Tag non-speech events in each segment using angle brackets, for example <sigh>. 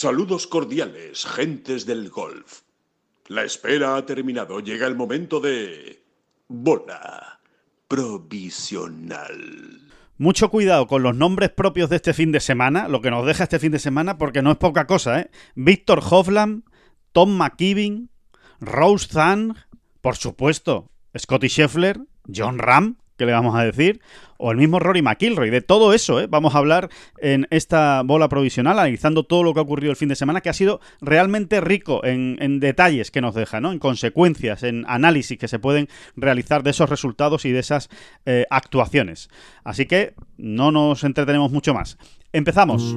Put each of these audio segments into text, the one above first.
Saludos cordiales, gentes del golf. La espera ha terminado. Llega el momento de... Bola provisional. Mucho cuidado con los nombres propios de este fin de semana, lo que nos deja este fin de semana, porque no es poca cosa, ¿eh? Víctor Hovland, Tom McKibben, Rose Zhang, por supuesto, Scotty Scheffler, John Ram, que le vamos a decir, o el mismo Rory McIlroy. De todo eso ¿eh? vamos a hablar en esta bola provisional, analizando todo lo que ha ocurrido el fin de semana, que ha sido realmente rico en, detalles que nos deja, en consecuencias, en análisis que se pueden realizar de esos resultados y de esas eh, actuaciones. Así que no nos entretenemos mucho más. Empezamos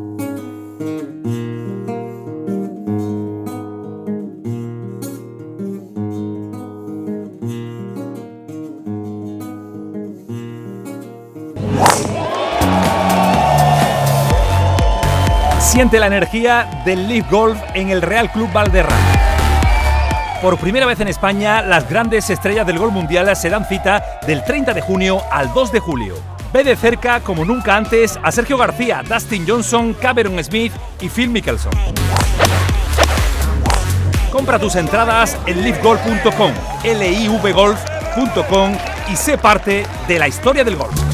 Siente la energía del Leaf Golf en el Real Club Valderrama. Por primera vez en España, las grandes estrellas del gol mundial se dan cita del 30 de junio al 2 de julio. Ve de cerca, como nunca antes, a Sergio García, Dustin Johnson, Cameron Smith y Phil Mickelson. Compra tus entradas en livegolf.com, livgolf.com y sé parte de la historia del golf.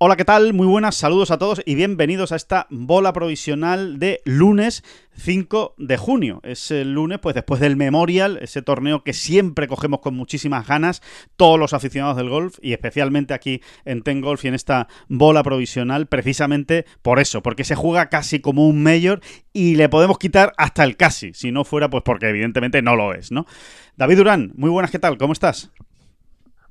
Hola, ¿qué tal? Muy buenas, saludos a todos y bienvenidos a esta bola provisional de lunes 5 de junio. Es el lunes, pues después del Memorial, ese torneo que siempre cogemos con muchísimas ganas todos los aficionados del golf y especialmente aquí en Ten Golf y en esta bola provisional, precisamente por eso, porque se juega casi como un mayor y le podemos quitar hasta el casi, si no fuera pues porque evidentemente no lo es, ¿no? David Durán, muy buenas, ¿qué tal? ¿Cómo estás?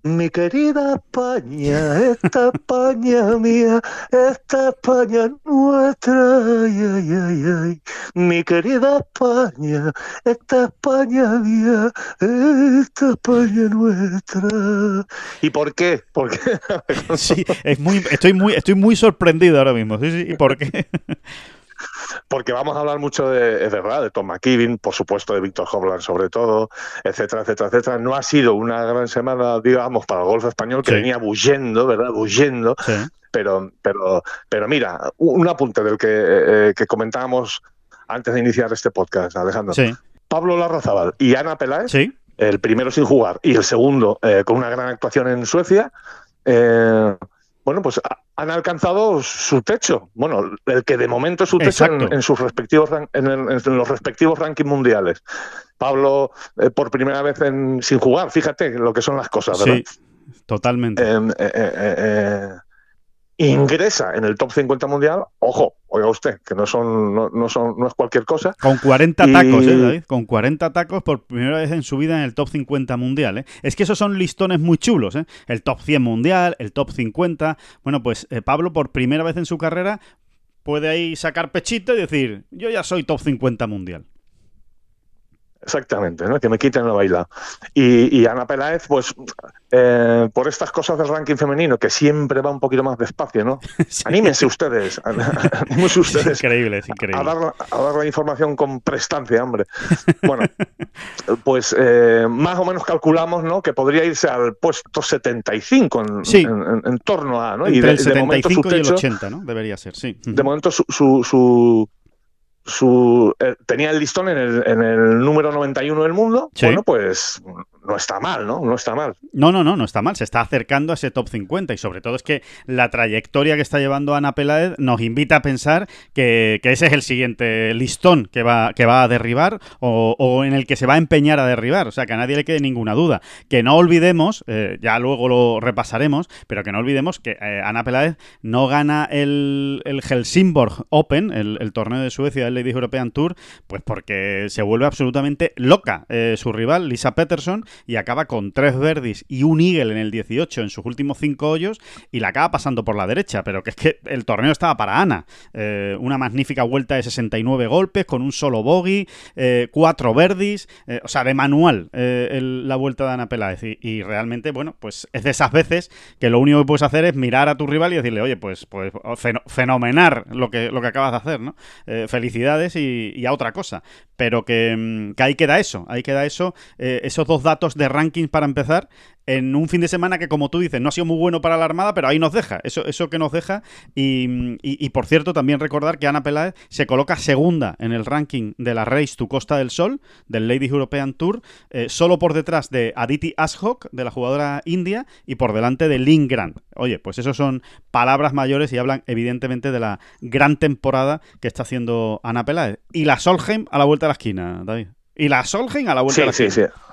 Mi querida España, esta España mía, esta España nuestra, ay, ay, ay. Mi querida España, esta España mía, esta España nuestra. ¿Y por qué? ¿Por qué? <laughs> sí, es muy, estoy muy, estoy muy sorprendido ahora mismo. Sí, sí, ¿y por qué? <laughs> porque vamos a hablar mucho de, es verdad, de Tom McKibben, por supuesto de Víctor Hovland sobre todo, etcétera, etcétera, etcétera. No ha sido una gran semana, digamos, para el golf español que venía bullendo, ¿verdad? Bullendo. Pero, pero, pero mira, un apunte del que, eh, que comentábamos antes de iniciar este podcast, Alejandro. Pablo Larrazabal y Ana Peláez, el primero sin jugar y el segundo eh, con una gran actuación en Suecia, eh, bueno, pues han alcanzado su techo. Bueno, el que de momento es su techo en, sus respectivos en, los respectivos rankings mundiales. Pablo, eh, por primera vez en, sin jugar, fíjate lo que son las cosas, ¿verdad? Sí, totalmente. Eh, eh, ingresa en el top 50 mundial, ojo, oiga usted, que no son, no, son, no es cualquier cosa. Con 40 tacos, ¿eh, David? Con 40 tacos por primera vez en su vida en el top 50 mundial, ¿eh? Es que esos son listones muy chulos, ¿eh? El top 100 mundial, el top 50. Bueno, pues eh, Pablo por primera vez en su carrera puede ahí sacar pechito y decir, yo ya soy top 50 mundial. Exactamente, ¿no? que me quiten la baila. Y, Ana Peláez, pues eh, por estas cosas del ranking femenino, que siempre va un poquito más despacio, ¿no? <laughs> Anímense ustedes, <laughs> <laughs> anímense ustedes. Es increíble, es increíble. A dar, a dar, la información con prestancia, hombre. Bueno, pues eh, más o menos calculamos, ¿no? Que podría irse al puesto 75 en, en, torno a, ¿no? y de, el 75 y el 80, ¿no? Debería ser, sí. De momento su, su su, eh, tenía el listón en el, en el número 91 del mundo, bueno, pues no está mal, ¿no? No está mal. No, no, no, no está mal. Se está acercando a ese top 50 y sobre todo es que la trayectoria que está llevando Ana Peláez nos invita a pensar que, ese es el siguiente listón que va, que va a derribar o, en el que se va a empeñar a derribar. O sea, que a nadie le quede ninguna duda. Que no olvidemos, eh, ya luego lo repasaremos, pero que no olvidemos que eh, Ana Peláez no gana el, el Helsingborg Open, el, torneo de Suecia, el Ladies European Tour, pues porque se vuelve absolutamente loca eh, su rival, Lisa Peterson, y acaba con tres verdis y un eagle en el 18 en sus últimos cinco hoyos y la acaba pasando por la derecha, pero que es que el torneo estaba para Ana. Eh, una magnífica vuelta de 69 golpes con un solo bogey, eh, cuatro verdis, eh, o sea, de manual la vuelta de Ana Peláez y, realmente, bueno, pues es de esas veces que lo único que puedes hacer es mirar a tu rival y decirle, oye, pues, pues fenomenal lo que, lo que acabas de hacer, ¿no? felicidades y, a otra cosa. Pero que, mm, que ahí queda eso, ahí queda eso, esos dos datos de rankings para empezar en un fin de semana que, como tú dices, no ha sido muy bueno para la Armada, pero ahí nos deja, eso, eso que nos deja. Y, por cierto, también recordar que Ana Peláez se coloca segunda en el ranking de la Race to Costa del Sol, del Ladies European Tour, eh, solo por detrás de Aditi Ashok, de la jugadora india, y por delante de Lynn Grant. Oye, pues eso son palabras mayores y hablan evidentemente de la gran temporada que está haciendo Ana Peláez. Y la Solheim a la vuelta de la esquina, David. Y la Solheim a la vuelta de la esquina. Sí, sí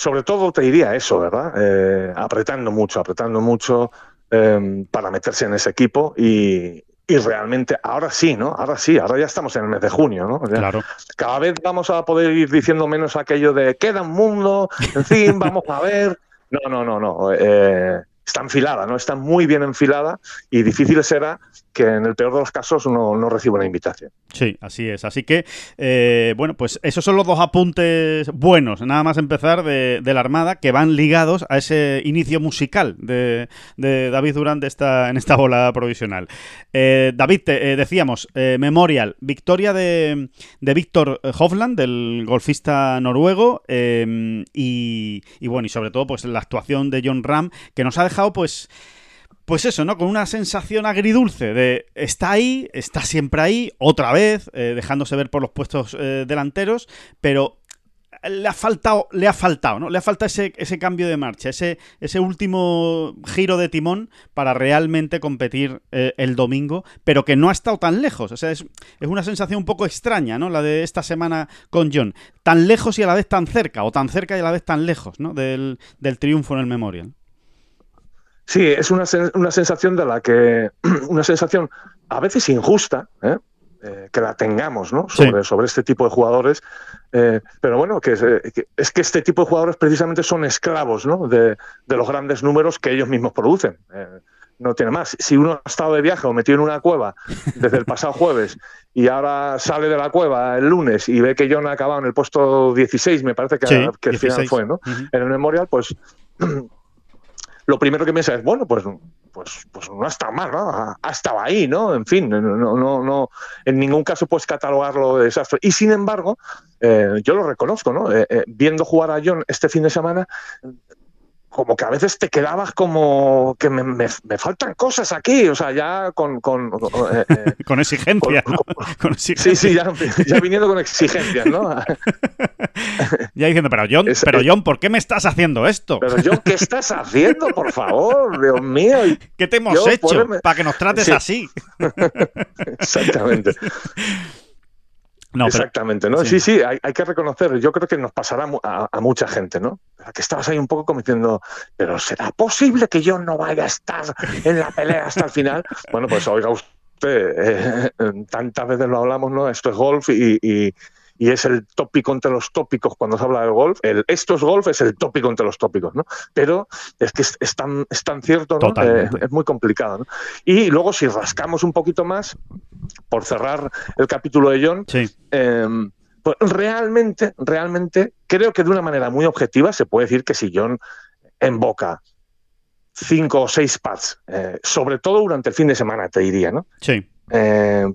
sobre todo te diría eso, ¿verdad? Eh, apretando mucho, apretando mucho em, para meterse en ese equipo y, realmente ahora sí, ¿no? Ahora sí, ahora ya estamos en el mes de junio, ¿no? claro. Cada vez vamos a poder ir diciendo menos aquello de queda un mundo, en fin, vamos a ver. No, no, no, no. Eh, está enfilada, ¿no? Está muy bien enfilada y difícil será que en el peor de los casos no, no reciba una invitación. Sí, así es. Así que, eh, bueno, pues esos son los dos apuntes buenos, nada más empezar de, la Armada, que van ligados a ese inicio musical de, David Durán de esta, en esta bola provisional. Eh, David, te, eh, decíamos, Memorial, victoria de, de Víctor Hovland, del golfista noruego, y, y bueno, y sobre todo, pues la actuación de John Ram, que nos ha dejado, pues pues eso, ¿no? Con una sensación agridulce de está ahí, está siempre ahí, otra vez, eh, dejándose ver por los puestos eh, delanteros, pero le ha faltado, le ha faltado, ¿no? Le ha faltado ese, cambio de marcha, ese, último giro de timón para realmente competir eh, el domingo, pero que no ha estado tan lejos. O sea, es, una sensación un poco extraña, ¿no? La de esta semana con John. Tan lejos y a la vez tan cerca, o tan cerca y a la vez tan lejos, ¿no? Del triunfo en el Memorial. Sí, es una, una sensación de la que, <clears throat> una sensación a veces injusta, ¿eh? Eh, que la tengamos ¿no? sobre, sobre este tipo de jugadores. Eh, pero bueno, que es, que este tipo de jugadores precisamente son esclavos ¿no? de, de, los grandes números que ellos mismos producen. no tiene más. Si uno ha estado de viaje o metido en una cueva desde el pasado jueves y ahora sale de la cueva el lunes y ve que John ha acabado en el puesto 16, me parece que, que el final fue, ¿no? En el Memorial, pues <clears throat> lo primero que piensa es, bueno, pues, pues, pues no está mal, ¿no? Ha, estado ahí, ¿no? En fin, no, no, no, en ningún caso puedes catalogarlo de desastre. Y sin embargo, eh, yo lo reconozco, ¿no? Eh, eh, viendo jugar a John este fin de semana, como que a veces te quedabas como que me, me, faltan cosas aquí, o sea, ya con... Con, eh, <laughs> eh, con exigencia, <laughs> Sí, sí, ya, viniendo con exigencias, ¿no? <laughs> ya diciendo, pero John, pero John, ¿por qué me estás haciendo esto? Pero John, ¿qué estás haciendo, por favor? Dios mío. ¿Qué te hemos hecho para que nos trates así? Exactamente. Exactamente, ¿no? Sí, sí, hay, que reconocer, yo creo que nos pasará a, mucha gente, ¿no? Que estabas ahí un poco como diciendo, pero ¿será posible que yo no vaya a estar en la pelea hasta el final? Bueno, pues oiga usted, eh, tantas veces lo hablamos, ¿no? Esto es golf y, es el tópico entre los tópicos cuando se habla de golf. El, esto es golf es el tópico entre los tópicos, ¿no? Pero es que es, tan, es tan cierto, ¿no? Eh, es muy complicado, ¿no? Y luego si rascamos un poquito más, por cerrar el capítulo de John, em, pues realmente, realmente, creo que de una manera muy objetiva se puede decir que si John emboca cinco o seis pads, eh, sobre todo durante el fin de semana, te diría, ¿no? Sí. Em,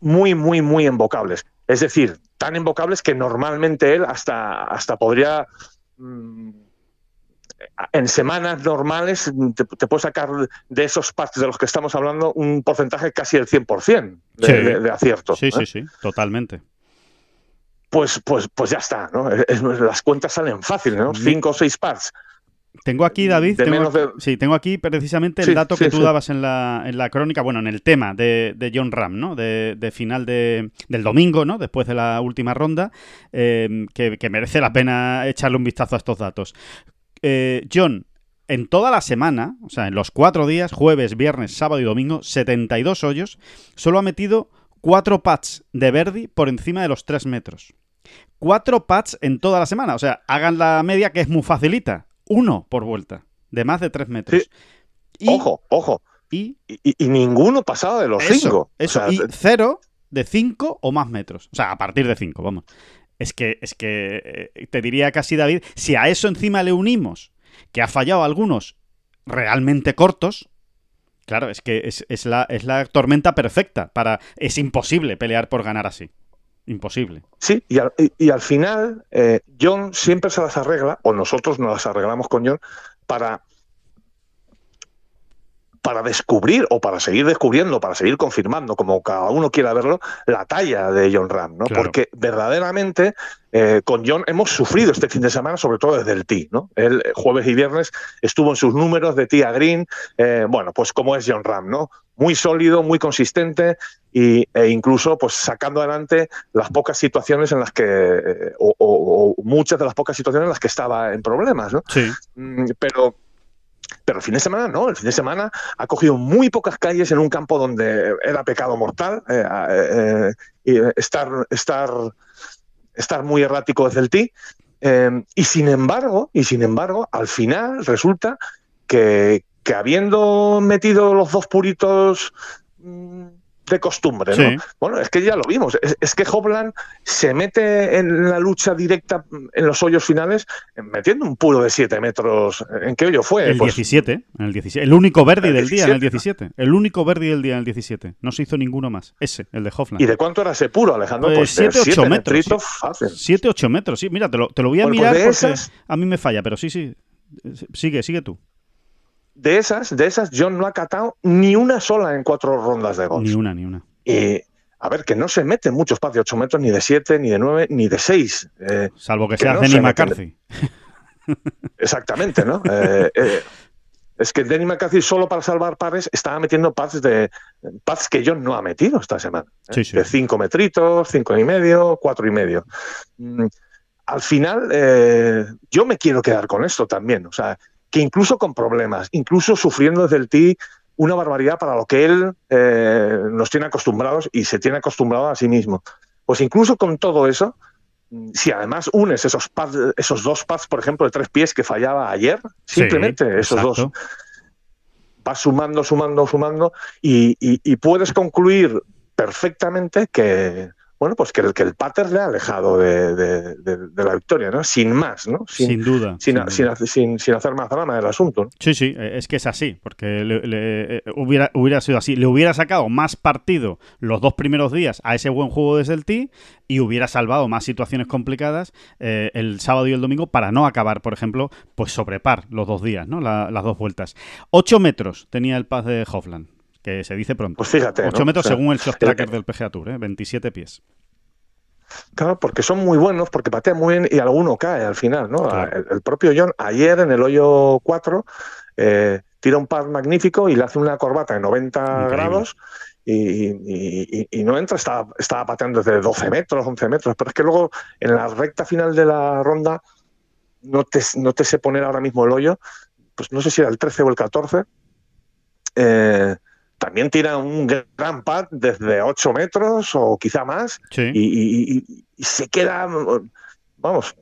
muy, muy, muy embocables. Es decir, tan embocables que normalmente él hasta, hasta podría mm, en semanas normales te, te puedes sacar de esos pads de los que estamos hablando un porcentaje casi del 100% de, de, acierto. Sí, sí, ¿eh? sí, totalmente. Pues, pues, pues ya está, ¿no? las cuentas salen fáciles, ¿no? Cinco o seis pads. Tengo aquí, David, tengo, sí, tengo aquí precisamente el dato que tú dabas en la, en la, crónica, bueno, en el tema de, John Ram, ¿no? De, final de, del domingo, ¿no? Después de la última ronda, eh, que, que, merece la pena echarle un vistazo a estos datos. Eh, John, en toda la semana, o sea, en los cuatro días, jueves, viernes, sábado y domingo, 72 hoyos, solo ha metido cuatro pats de Verdi por encima de los 3 metros. Cuatro pads en toda la semana. O sea, hagan la media que es muy facilita. Uno por vuelta, de más de tres metros. Sí. ojo, ojo. Y, y, ninguno pasaba de los cinco. Eso, y cero de cinco o más metros. O sea, a partir de cinco, vamos. Es que, es que eh, te diría casi, David, si a eso encima le unimos que ha fallado algunos realmente cortos, claro, es que es, la, es la tormenta perfecta para... Es imposible pelear por ganar así. Imposible. Sí, y al, y, al final eh, John siempre se las arregla, o nosotros nos las arreglamos con John, para para descubrir o para seguir descubriendo, para seguir confirmando, como cada uno quiera verlo, la talla de John Ram, ¿no? Porque verdaderamente eh, con John hemos sufrido este fin de semana, sobre todo desde el T, ¿no? El jueves y viernes estuvo en sus números de Tía Green, eh, bueno, pues como es John Ram, ¿no? Muy sólido, muy consistente y, e incluso pues sacando adelante las pocas situaciones en las que, eh, o, muchas de las pocas situaciones en las que estaba en problemas, ¿no? Sí. Mm, pero pero el fin de semana no, el fin de semana ha cogido muy pocas calles en un campo donde era pecado mortal eh, eh, eh, estar, estar, estar muy errático desde el tee. y sin embargo, y sin embargo, al final resulta que, que habiendo metido los dos puritos mm, de costumbre, ¿no? Bueno, es que ya lo vimos. Es, que Hopland se mete en la lucha directa en los hoyos finales metiendo un puro de 7 metros. ¿En qué hoyo fue? El 17, pues en el 17. El único verde del día en el 17. El único verde del día en el 17. No se hizo ninguno más. Ese, el de Hopland. ¿Y de cuánto era ese puro, Alejandro? Pues 7, 8 metros. 7, 8 metros, sí. Mira, te lo, te lo voy a pues mirar porque a mí me falla, pero sí, sí. Sigue, sigue tú de esas, de esas, John no ha catado ni una sola en cuatro rondas de golf. Ni una, ni una. Y, a ver, que no se mete en muchos espacio, de 8 metros, ni de 7, ni de 9, ni de 6. Eh, Salvo que, sea no Denny McCarthy. Exactamente, ¿no? <laughs> Eh, eh, es que Denny McCarthy solo para salvar pares estaba metiendo pads de pads que John no ha metido esta semana. Sí, sí. De 5 metritos, 5 y medio, 4 y medio. Mm, al final, yo me quiero quedar con esto también. O sea, que incluso con problemas, incluso sufriendo desde el tee una barbaridad para lo que él eh, nos tiene acostumbrados y se tiene acostumbrado a sí mismo. Pues incluso con todo eso, si además unes esos, esos dos pads, por ejemplo, de tres pies que fallaba ayer, simplemente esos dos, vas sumando, sumando, sumando y puedes concluir perfectamente que, bueno, pues que el, que el pater le ha alejado de, la victoria, ¿no? Sin más, ¿no? Sin, duda. Sin, sin, hacer más drama del asunto. Sí, sí, eh, es que es así, porque le, eh, hubiera, hubiera sido así. Le hubiera sacado más partido los dos primeros días a ese buen juego desde el tee y hubiera salvado más situaciones complicadas eh, el sábado y el domingo para no acabar, por ejemplo, pues sobre par los dos días, ¿no? las dos vueltas. Ocho metros tenía el paz de Hofland que se dice pronto. Pues fíjate. 8 metros según el soft <laughs> tracker del PGA Tour, ¿eh? 27 pies. Claro, porque son muy buenos, porque patean muy bien y alguno cae al final, ¿no? El, propio John, ayer en el hoyo 4, eh, tira un par magnífico y le hace una corbata de 90 grados y, no entra, estaba, estaba pateando desde 12 metros, 11 metros, pero es que luego en la recta final de la ronda no te, no te sé poner ahora mismo el hoyo, pues no sé si era el 13 o el 14. Eh, también tira un gran pad desde 8 metros o quizá más y, se queda, vamos,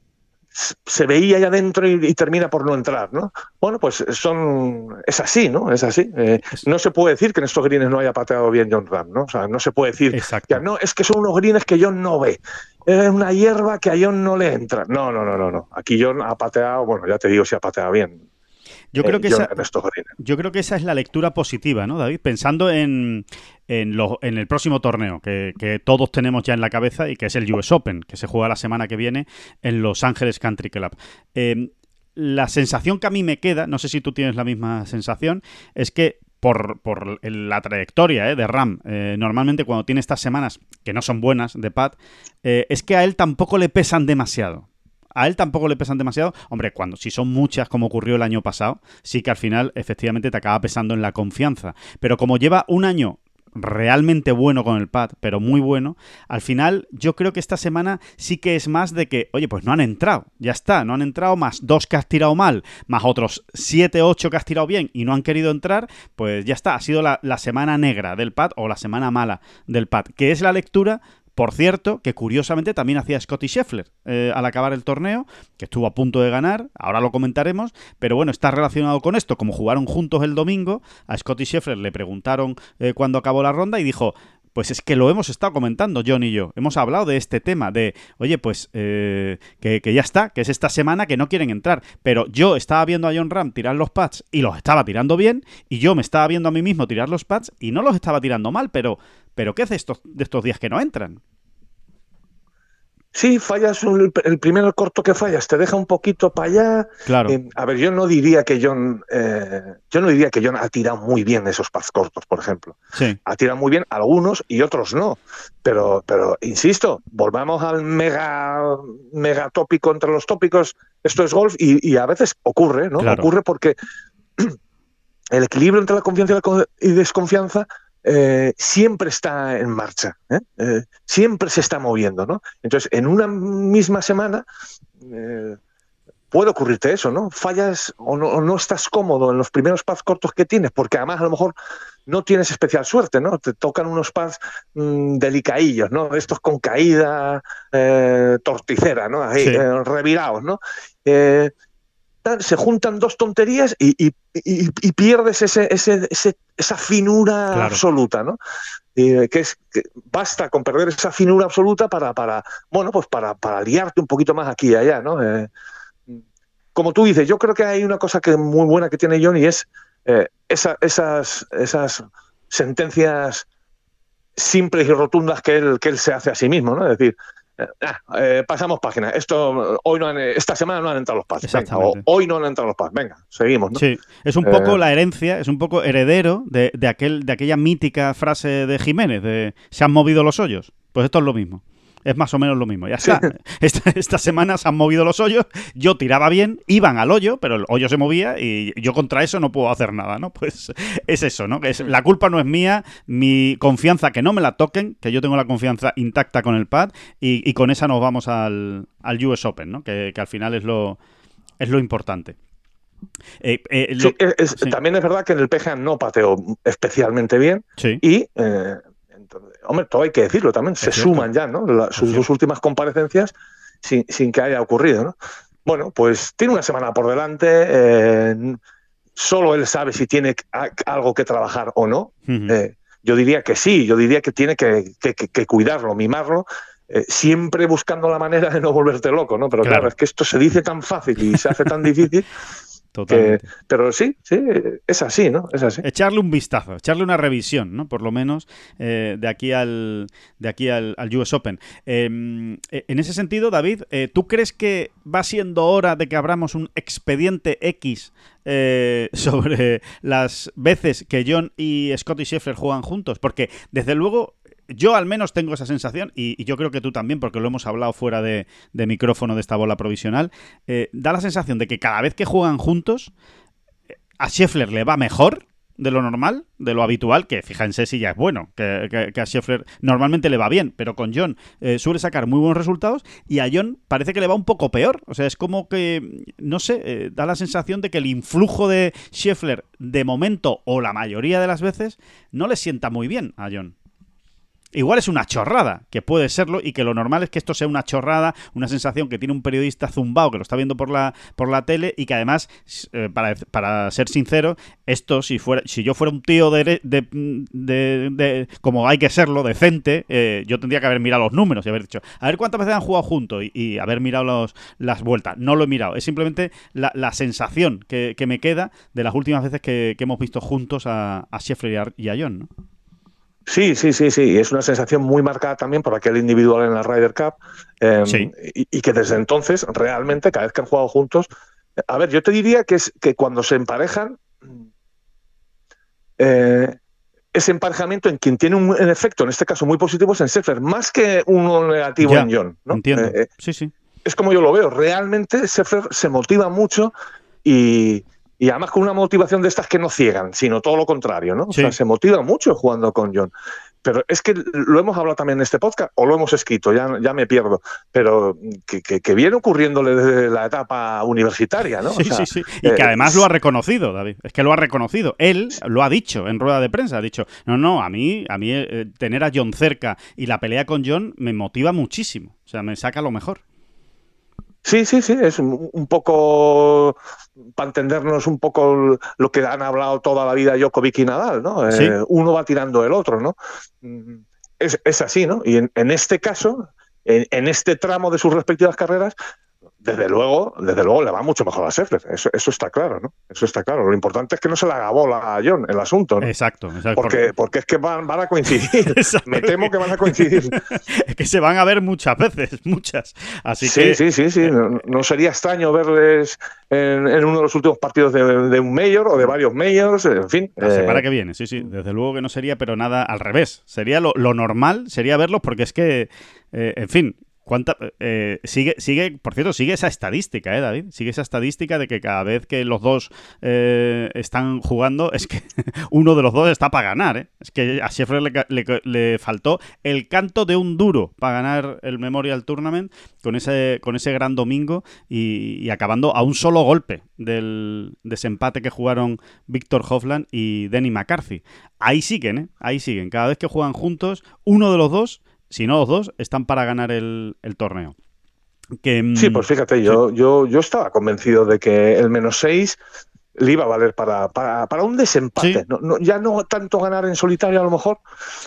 se veía allá adentro y, termina por no entrar, ¿no? Bueno, pues son es así, ¿no? Es así. Eh, no se puede decir que en estos greens no haya pateado bien John Ram, ¿no? O sea, no se puede decir, que no, es que son unos greens que John no ve. Es una hierba que a John no le entra. No, no, no, no, no. Aquí John ha pateado, bueno, ya te digo si ha pateado bien. Yo creo, que esa, yo creo que esa es la lectura positiva, ¿no, David? Pensando en, en, en el próximo torneo que, todos tenemos ya en la cabeza y que es el US Open, que se juega la semana que viene en Los Ángeles Country Club. Em, la sensación que a mí me queda, no sé si tú tienes la misma sensación, es que por, por, la trayectoria ¿eh? de Ram, eh, normalmente cuando tiene estas semanas que no son buenas de Pat, eh, es que a él tampoco le pesan demasiado a él tampoco le pesan demasiado. Hombre, cuando si son muchas, como ocurrió el año pasado, sí que al final efectivamente te acaba pesando en la confianza. Pero como lleva un año realmente bueno con el pad, pero muy bueno, al final yo creo que esta semana sí que es más de que, oye, pues no han entrado, ya está, no han entrado más dos que has tirado mal, más otros siete, ocho que has tirado bien y no han querido entrar, pues ya está, ha sido la, semana negra del pad o la semana mala del pad, que es la lectura Por cierto, que curiosamente también hacía Scotty Scheffler eh, al acabar el torneo, que estuvo a punto de ganar, ahora lo comentaremos, pero bueno, está relacionado con esto, como jugaron juntos el domingo, a Scotty Scheffler le preguntaron eh, cuándo acabó la ronda y dijo, pues es que lo hemos estado comentando, John y yo. Hemos hablado de este tema, de, oye, pues eh, que, ya está, que es esta semana que no quieren entrar. Pero yo estaba viendo a John Ram tirar los pads y los estaba tirando bien, y yo me estaba viendo a mí mismo tirar los pads y no los estaba tirando mal, pero, pero ¿qué hace estos, de estos días que no entran? Sí, fallas el primer corto que fallas, te deja un poquito para allá. Claro. Eh, a ver, yo no diría que John, eh, yo no diría que John ha tirado muy bien esos pads cortos, por ejemplo. Sí. Ha tirado muy bien algunos y otros no. Pero, pero insisto, volvamos al mega, mega tópico entre los tópicos. Esto es golf y, a veces ocurre, ¿no? Ocurre porque <clears throat> el equilibrio entre la confianza y la desconfianza eh, siempre está en marcha, ¿eh? Eh, siempre se está moviendo, ¿no? Entonces, en una misma semana puede ocurrirte eso, ¿no? Fallas o no, estás cómodo en los primeros pads cortos que tienes, porque además a lo mejor no tienes especial suerte, ¿no? Te tocan unos pads mm, delicaillos, ¿no? Estos con caída torticera, ¿no? Ahí, revirados, ¿no? Se juntan dos tonterías y, pierdes ese, esa finura absoluta, ¿no? que es que basta con perder esa finura absoluta para, para bueno, pues para, para liarte un poquito más aquí y allá, ¿no? Eh, como tú dices, yo creo que hay una cosa que muy buena que tiene Johnny es eh, esas, esas sentencias simples y rotundas que él, que él se hace a sí mismo, ¿no? Es decir, eh, pasamos página. Esto hoy no esta semana no han entrado los pads. hoy no han entrado los pads. Venga, seguimos. Sí, es un poco eh, la herencia, es un poco heredero de, de, aquel, de aquella mítica frase de Jiménez de se han movido los hoyos. Pues esto es lo mismo es más o menos lo mismo. Ya está. <laughs> Esta, semana se han movido los hoyos, yo tiraba bien, iban al hoyo, pero el hoyo se movía y yo contra eso no puedo hacer nada, ¿no? Pues es eso, ¿no? Es, la culpa no es mía, mi confianza que no me la toquen, que yo tengo la confianza intacta con el pad y, con esa nos vamos al, al US Open, ¿no? Que, al final es lo, es lo importante. Eh, eh, también es verdad que en el PGA no pateó especialmente bien y eh, hombre, todo hay que decirlo también, se suman ya, ¿no? sus dos últimas comparecencias sin, que haya ocurrido, ¿no? Bueno, pues tiene una semana por delante, eh, solo él sabe si tiene algo que trabajar o no. Eh, yo diría que sí, yo diría que tiene que, cuidarlo, mimarlo, eh, siempre buscando la manera de no volverte loco, ¿no? Pero claro, es que esto se dice tan fácil y se hace tan difícil <laughs> pero sí, sí, es así, ¿no? Es así. Echarle un vistazo, echarle una revisión, ¿no? Por lo menos eh, de aquí al de aquí al, US Open. Em, e, en ese sentido, David, eh, ¿tú crees que va siendo hora de que abramos un expediente X eh, <laughs> sobre las veces que John y Scotty Scheffler juegan juntos? Porque desde luego yo al menos tengo esa sensación, y, yo creo que tú también, porque lo hemos hablado fuera de, micrófono de esta bola provisional, eh, da la sensación de que cada vez que juegan juntos, a Scheffler le va mejor de lo normal, de lo habitual, que fíjense si ya es bueno, que, a Scheffler normalmente le va bien, pero con John eh, suele sacar muy buenos resultados y a John parece que le va un poco peor. O sea, es como que, no sé, eh, da la sensación de que el influjo de Scheffler de momento o la mayoría de las veces no le sienta muy bien a John. Igual es una chorrada, que puede serlo, y que lo normal es que esto sea una chorrada, una sensación que tiene un periodista zumbao que lo está viendo por la, por la tele y que además, eh, para, ser sincero, esto, si fuera si yo fuera un tío de, de, como hay que serlo, decente, eh, yo tendría que haber mirado los números y haber dicho, a ver cuántas veces han jugado juntos y, haber mirado los, las vueltas. No lo he mirado, es simplemente la, sensación que, me queda de las últimas veces que, hemos visto juntos a, a Sheffield y a John, ¿no? Sí, sí, sí, sí. Es una sensación muy marcada también por aquel individual en la Ryder Cup. Em, y, que desde entonces, realmente, cada vez que han jugado juntos. A ver, yo te diría que es que cuando se emparejan. Eh, ese emparejamiento en quien tiene un, efecto, en este caso muy positivo, es en Sheffer, más que uno negativo en John. ¿no? Entiendo. Eh, sí, sí. Es como yo lo veo. Realmente Sheffer se motiva mucho y, y además con una motivación de estas que no ciegan, sino todo lo contrario, ¿no? O sea, se motiva mucho jugando con John. pero es que lo hemos hablado también en este podcast o lo hemos escrito, ya, ya me pierdo, pero que, viene ocurriéndole desde la etapa universitaria, ¿no? Sí, sí, sí. Y que eh, además lo ha reconocido, David. Es que lo ha reconocido. Él lo ha dicho en rueda de prensa. Ha dicho, no, no, a mí, a mí eh, tener a John cerca y la pelea con John me motiva muchísimo. O sea, me saca lo mejor. Sí, sí, sí, es un, poco, para entendernos un poco lo que han hablado toda la vida Djokovic y Nadal, ¿no? Eh, uno va tirando el otro, ¿no? Mm, es, así, ¿no? Y en, este caso, en, este tramo de sus respectivas carreras, desde luego, desde luego le va mucho mejor a Scheffler. Eso, eso está claro, ¿no? Eso está claro. Lo importante es que no se le haga bola a John el asunto, ¿no? Exacto, Porque, porque es que van, a coincidir. <laughs> Me temo que van a coincidir. <laughs> es que se van a ver muchas veces, muchas. Así sí, que... sí, sí, sí. No, sería extraño verles en, uno de los últimos partidos de, un mayor o de varios mayors, en fin. La semana eh, que viene, sí, sí. Desde luego que no sería, pero nada al revés. Sería lo, normal, sería verlos porque es que, eh, en fin, ¿Cuánta, eh, sigue, sigue, por cierto, sigue esa estadística, ¿eh, David? Sigue esa estadística de que cada vez que los dos eh, están jugando, es que <laughs> uno de los dos está para ganar, ¿eh? Es que a Sheffield le, faltó el canto de un duro para ganar el Memorial Tournament con ese, con ese gran domingo y, acabando a un solo golpe del desempate que jugaron Víctor Hofland y Denny McCarthy. Ahí siguen, ¿eh? Ahí siguen. Cada vez que juegan juntos, uno de los dos si no los dos, están para ganar el, torneo. Mm, sí, pues fíjate, yo, yo, yo estaba convencido de que el menos 6 le iba a valer para, para, un desempate. ya no tanto ganar en solitario a lo mejor,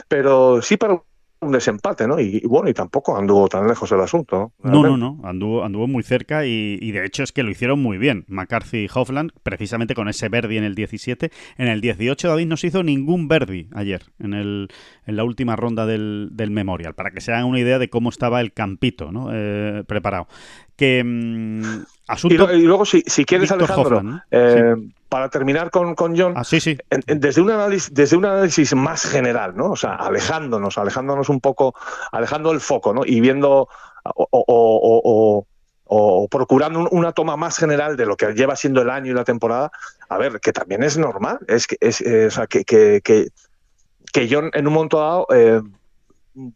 pero sí para un desempate, ¿no? Y, bueno, y tampoco anduvo tan lejos el asunto. No, no, no, anduvo, anduvo muy cerca y, de hecho es que lo hicieron muy bien. McCarthy y Hoffland, precisamente con ese Verdi en el 17. En el 18 David no se hizo ningún Verdi ayer, en, el, en la última ronda del, Memorial, para que se hagan una idea de cómo estaba el campito ¿no? Eh, preparado. Que, mm, asunto y, luego, si, si quieres, Alejandro, eh, para terminar con, con John, ah, sí, sí. desde, un análisis, desde un análisis más general, ¿no? O sea, alejándonos, alejándonos un poco, alejando el foco, ¿no? Y viendo o, procurando una toma más general de lo que lleva siendo el año y la temporada, a ver, que también es normal, es que, es, eh, o sea, que, que, que, John en un momento dado eh,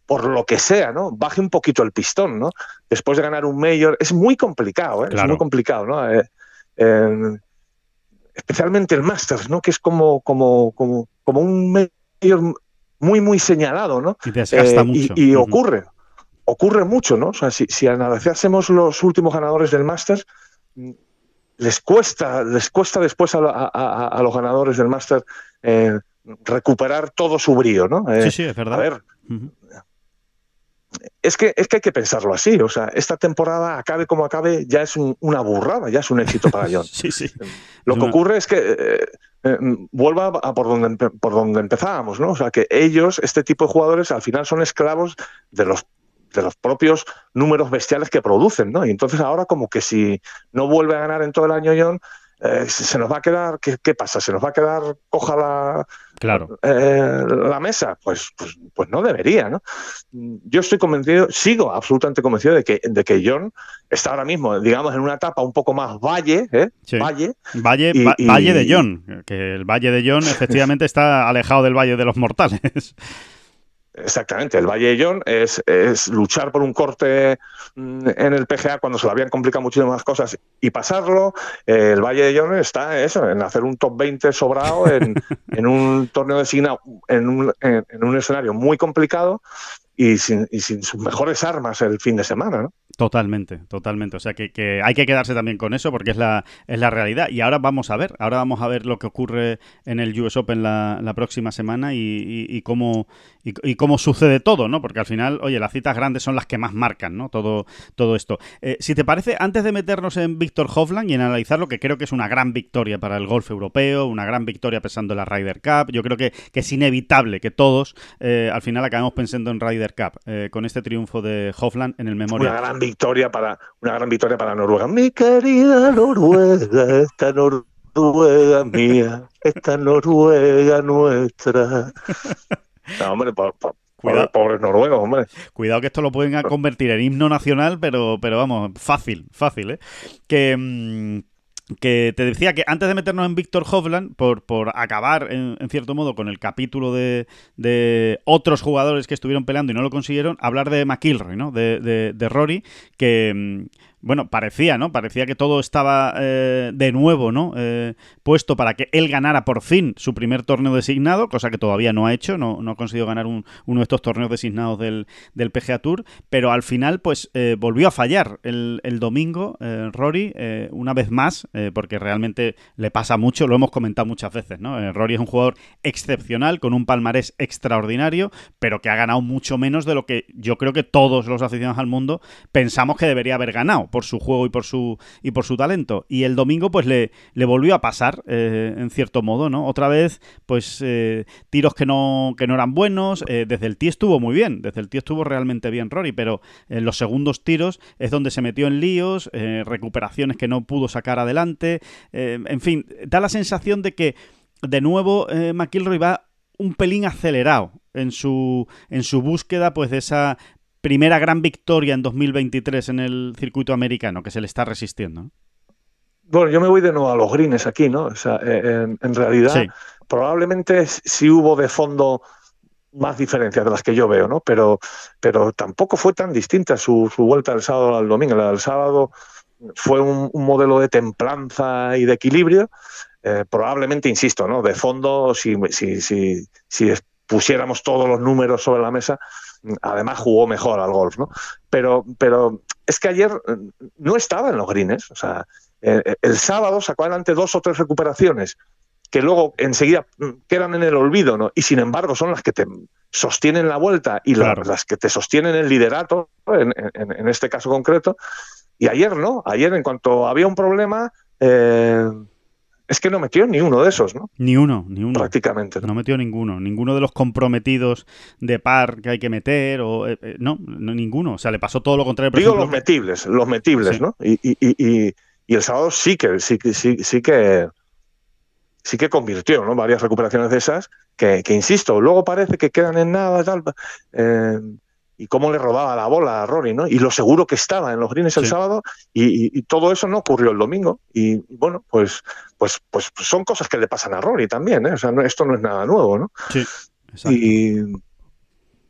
por lo que sea, ¿no? Baje un poquito el pistón, ¿no? Después de ganar un mayor, es muy complicado, ¿eh? Es muy complicado, ¿no? Eh, especialmente el Masters, ¿no? Que es como, como, como, como un mayor muy, muy señalado, ¿no? Y desgasta eh, mucho. Y, ocurre, ocurre mucho, ¿no? O sea, si, si analizásemos los últimos ganadores del Masters, les cuesta, les cuesta después a, los ganadores del Masters eh, recuperar todo su brío, ¿no? sí, sí, es verdad. A ver, es que, es que hay que pensarlo así. O sea, esta temporada, acabe como acabe, ya es una burrada, ya es un éxito para <laughs> John. sí, sí. Lo que ocurre es que eh, eh, vuelva a por donde, por donde empezábamos, ¿no? O sea, que ellos, este tipo de jugadores, al final son esclavos de los de los propios números bestiales que producen, ¿no? Y entonces ahora como que si no vuelve a ganar en todo el año John, eh, se nos va a quedar, ¿qué, ¿qué, pasa? ¿Se nos va a quedar coja la, Claro. Eh, la mesa, pues, pues, pues no debería, ¿no? Yo estoy convencido, sigo absolutamente convencido de que, de que John está ahora mismo, digamos, en una etapa un poco más valle, ¿eh? Valle. Valle, valle de John, que el Valle de John <laughs> efectivamente está alejado del Valle de los Mortales. Exactamente, el Valle de John es, es, luchar por un corte mm, en el PGA cuando se le habían complicado muchísimas cosas y pasarlo. Eh, el Valle de John está eso, en hacer un top 20 sobrado en, <laughs> en un torneo designado, en un, en un escenario muy complicado y sin, y sin sus mejores armas el fin de semana, ¿no? Totalmente, totalmente. O sea que, hay que quedarse también con eso porque es la, es la realidad. Y ahora vamos a ver, ahora vamos a ver lo que ocurre en el US Open la, la próxima semana y, cómo, y, cómo sucede todo, ¿no? Porque al final, oye, las citas grandes son las que más marcan, ¿no? Todo, todo esto. Eh, si te parece, antes de meternos en Víctor Hovland y en analizarlo, que creo que es una gran victoria para el golf europeo, una gran victoria pensando en la Ryder Cup, yo creo que, es inevitable que todos eh, al final acabemos pensando en Ryder Cup eh, con este triunfo de Hovland en el Memorial victoria para una gran victoria para Noruega. Mi querida Noruega, esta Noruega mía, esta Noruega nuestra. No, hombre, por, Cuidado. Pobres noruegos, hombre. Cuidado que esto lo pueden convertir en himno nacional, pero, pero vamos, fácil, fácil, ¿eh? Que, mm, que te decía que antes de meternos en Víctor Hovland, por, por acabar en, cierto modo con el capítulo de, de, otros jugadores que estuvieron peleando y no lo consiguieron, hablar de McIlroy, ¿no? De, de, de Rory, que mm, bueno, parecía, ¿no? Parecía que todo estaba eh, de nuevo, ¿no? Eh, puesto para que él ganara por fin su primer torneo designado, cosa que todavía no ha hecho, no, ha conseguido ganar uno de estos torneos designados del, del PGA Tour, pero al final, pues, eh, volvió a fallar el, domingo, Rory, una vez más, porque realmente le pasa mucho, lo hemos comentado muchas veces, ¿no? Rory es un jugador excepcional, con un palmarés extraordinario, pero que ha ganado mucho menos de lo que yo creo que todos los aficionados al mundo pensamos que debería haber ganado por su juego y por su y por su talento. Y el domingo, pues le, le volvió a pasar, eh, en cierto modo, ¿no? Otra vez, pues eh, tiros que no, que no eran buenos. Eh, desde el tee estuvo muy bien, desde el tee estuvo realmente bien Rory, pero en los segundos tiros es donde se metió en líos, recuperaciones que no pudo sacar adelante. en fin, da la sensación de que de nuevo McIlroy va un pelín acelerado en su, en su búsqueda pues de esa primera gran victoria en 2023 en el circuito americano que se le está resistiendo. Bueno, yo me voy de nuevo a los greens aquí, ¿no? O sea, eh, en, realidad, probablemente sí hubo de fondo más diferencias de las que yo veo, ¿no? Pero, pero tampoco fue tan distinta su, vuelta del sábado al domingo. La del sábado fue un, modelo de templanza y de equilibrio. Eh, probablemente, insisto, ¿no? De fondo, si, si, si, si pusiéramos todos los números sobre la mesa, además jugó mejor al golf, ¿no? Pero, pero es que ayer mm, no estaba en los greens, o sea, el, sábado sacó adelante dos o tres recuperaciones que luego enseguida mm, quedan en el olvido, ¿no? Y sin embargo son las que te sostienen la vuelta y las que te sostienen el liderato, en, en, este caso concreto. Y ayer no, ayer en cuanto había un problema, eh, es que no metió ni uno de esos, ¿no? Ni uno, ni uno. Prácticamente. No, metió ninguno. Ninguno de los comprometidos de par que hay que meter, o eh, eh, no, ninguno. O sea, le pasó todo lo contrario. Digo los metibles, los metibles, ¿no? Y, y, y, y, el sábado sí que, sí, sí, sí que sí que convirtió, ¿no? Varias recuperaciones de esas, que, que insisto, luego parece que quedan en nada, tal. Eh, y cómo le robaba la bola a Rory, ¿no? Y lo seguro que estaba en los greens el sábado y, todo eso no ocurrió el domingo. Y, bueno, pues, pues, pues son cosas que le pasan a Rory también, ¿eh? O sea, esto no es nada nuevo, ¿no? Sí, exacto. <laughs>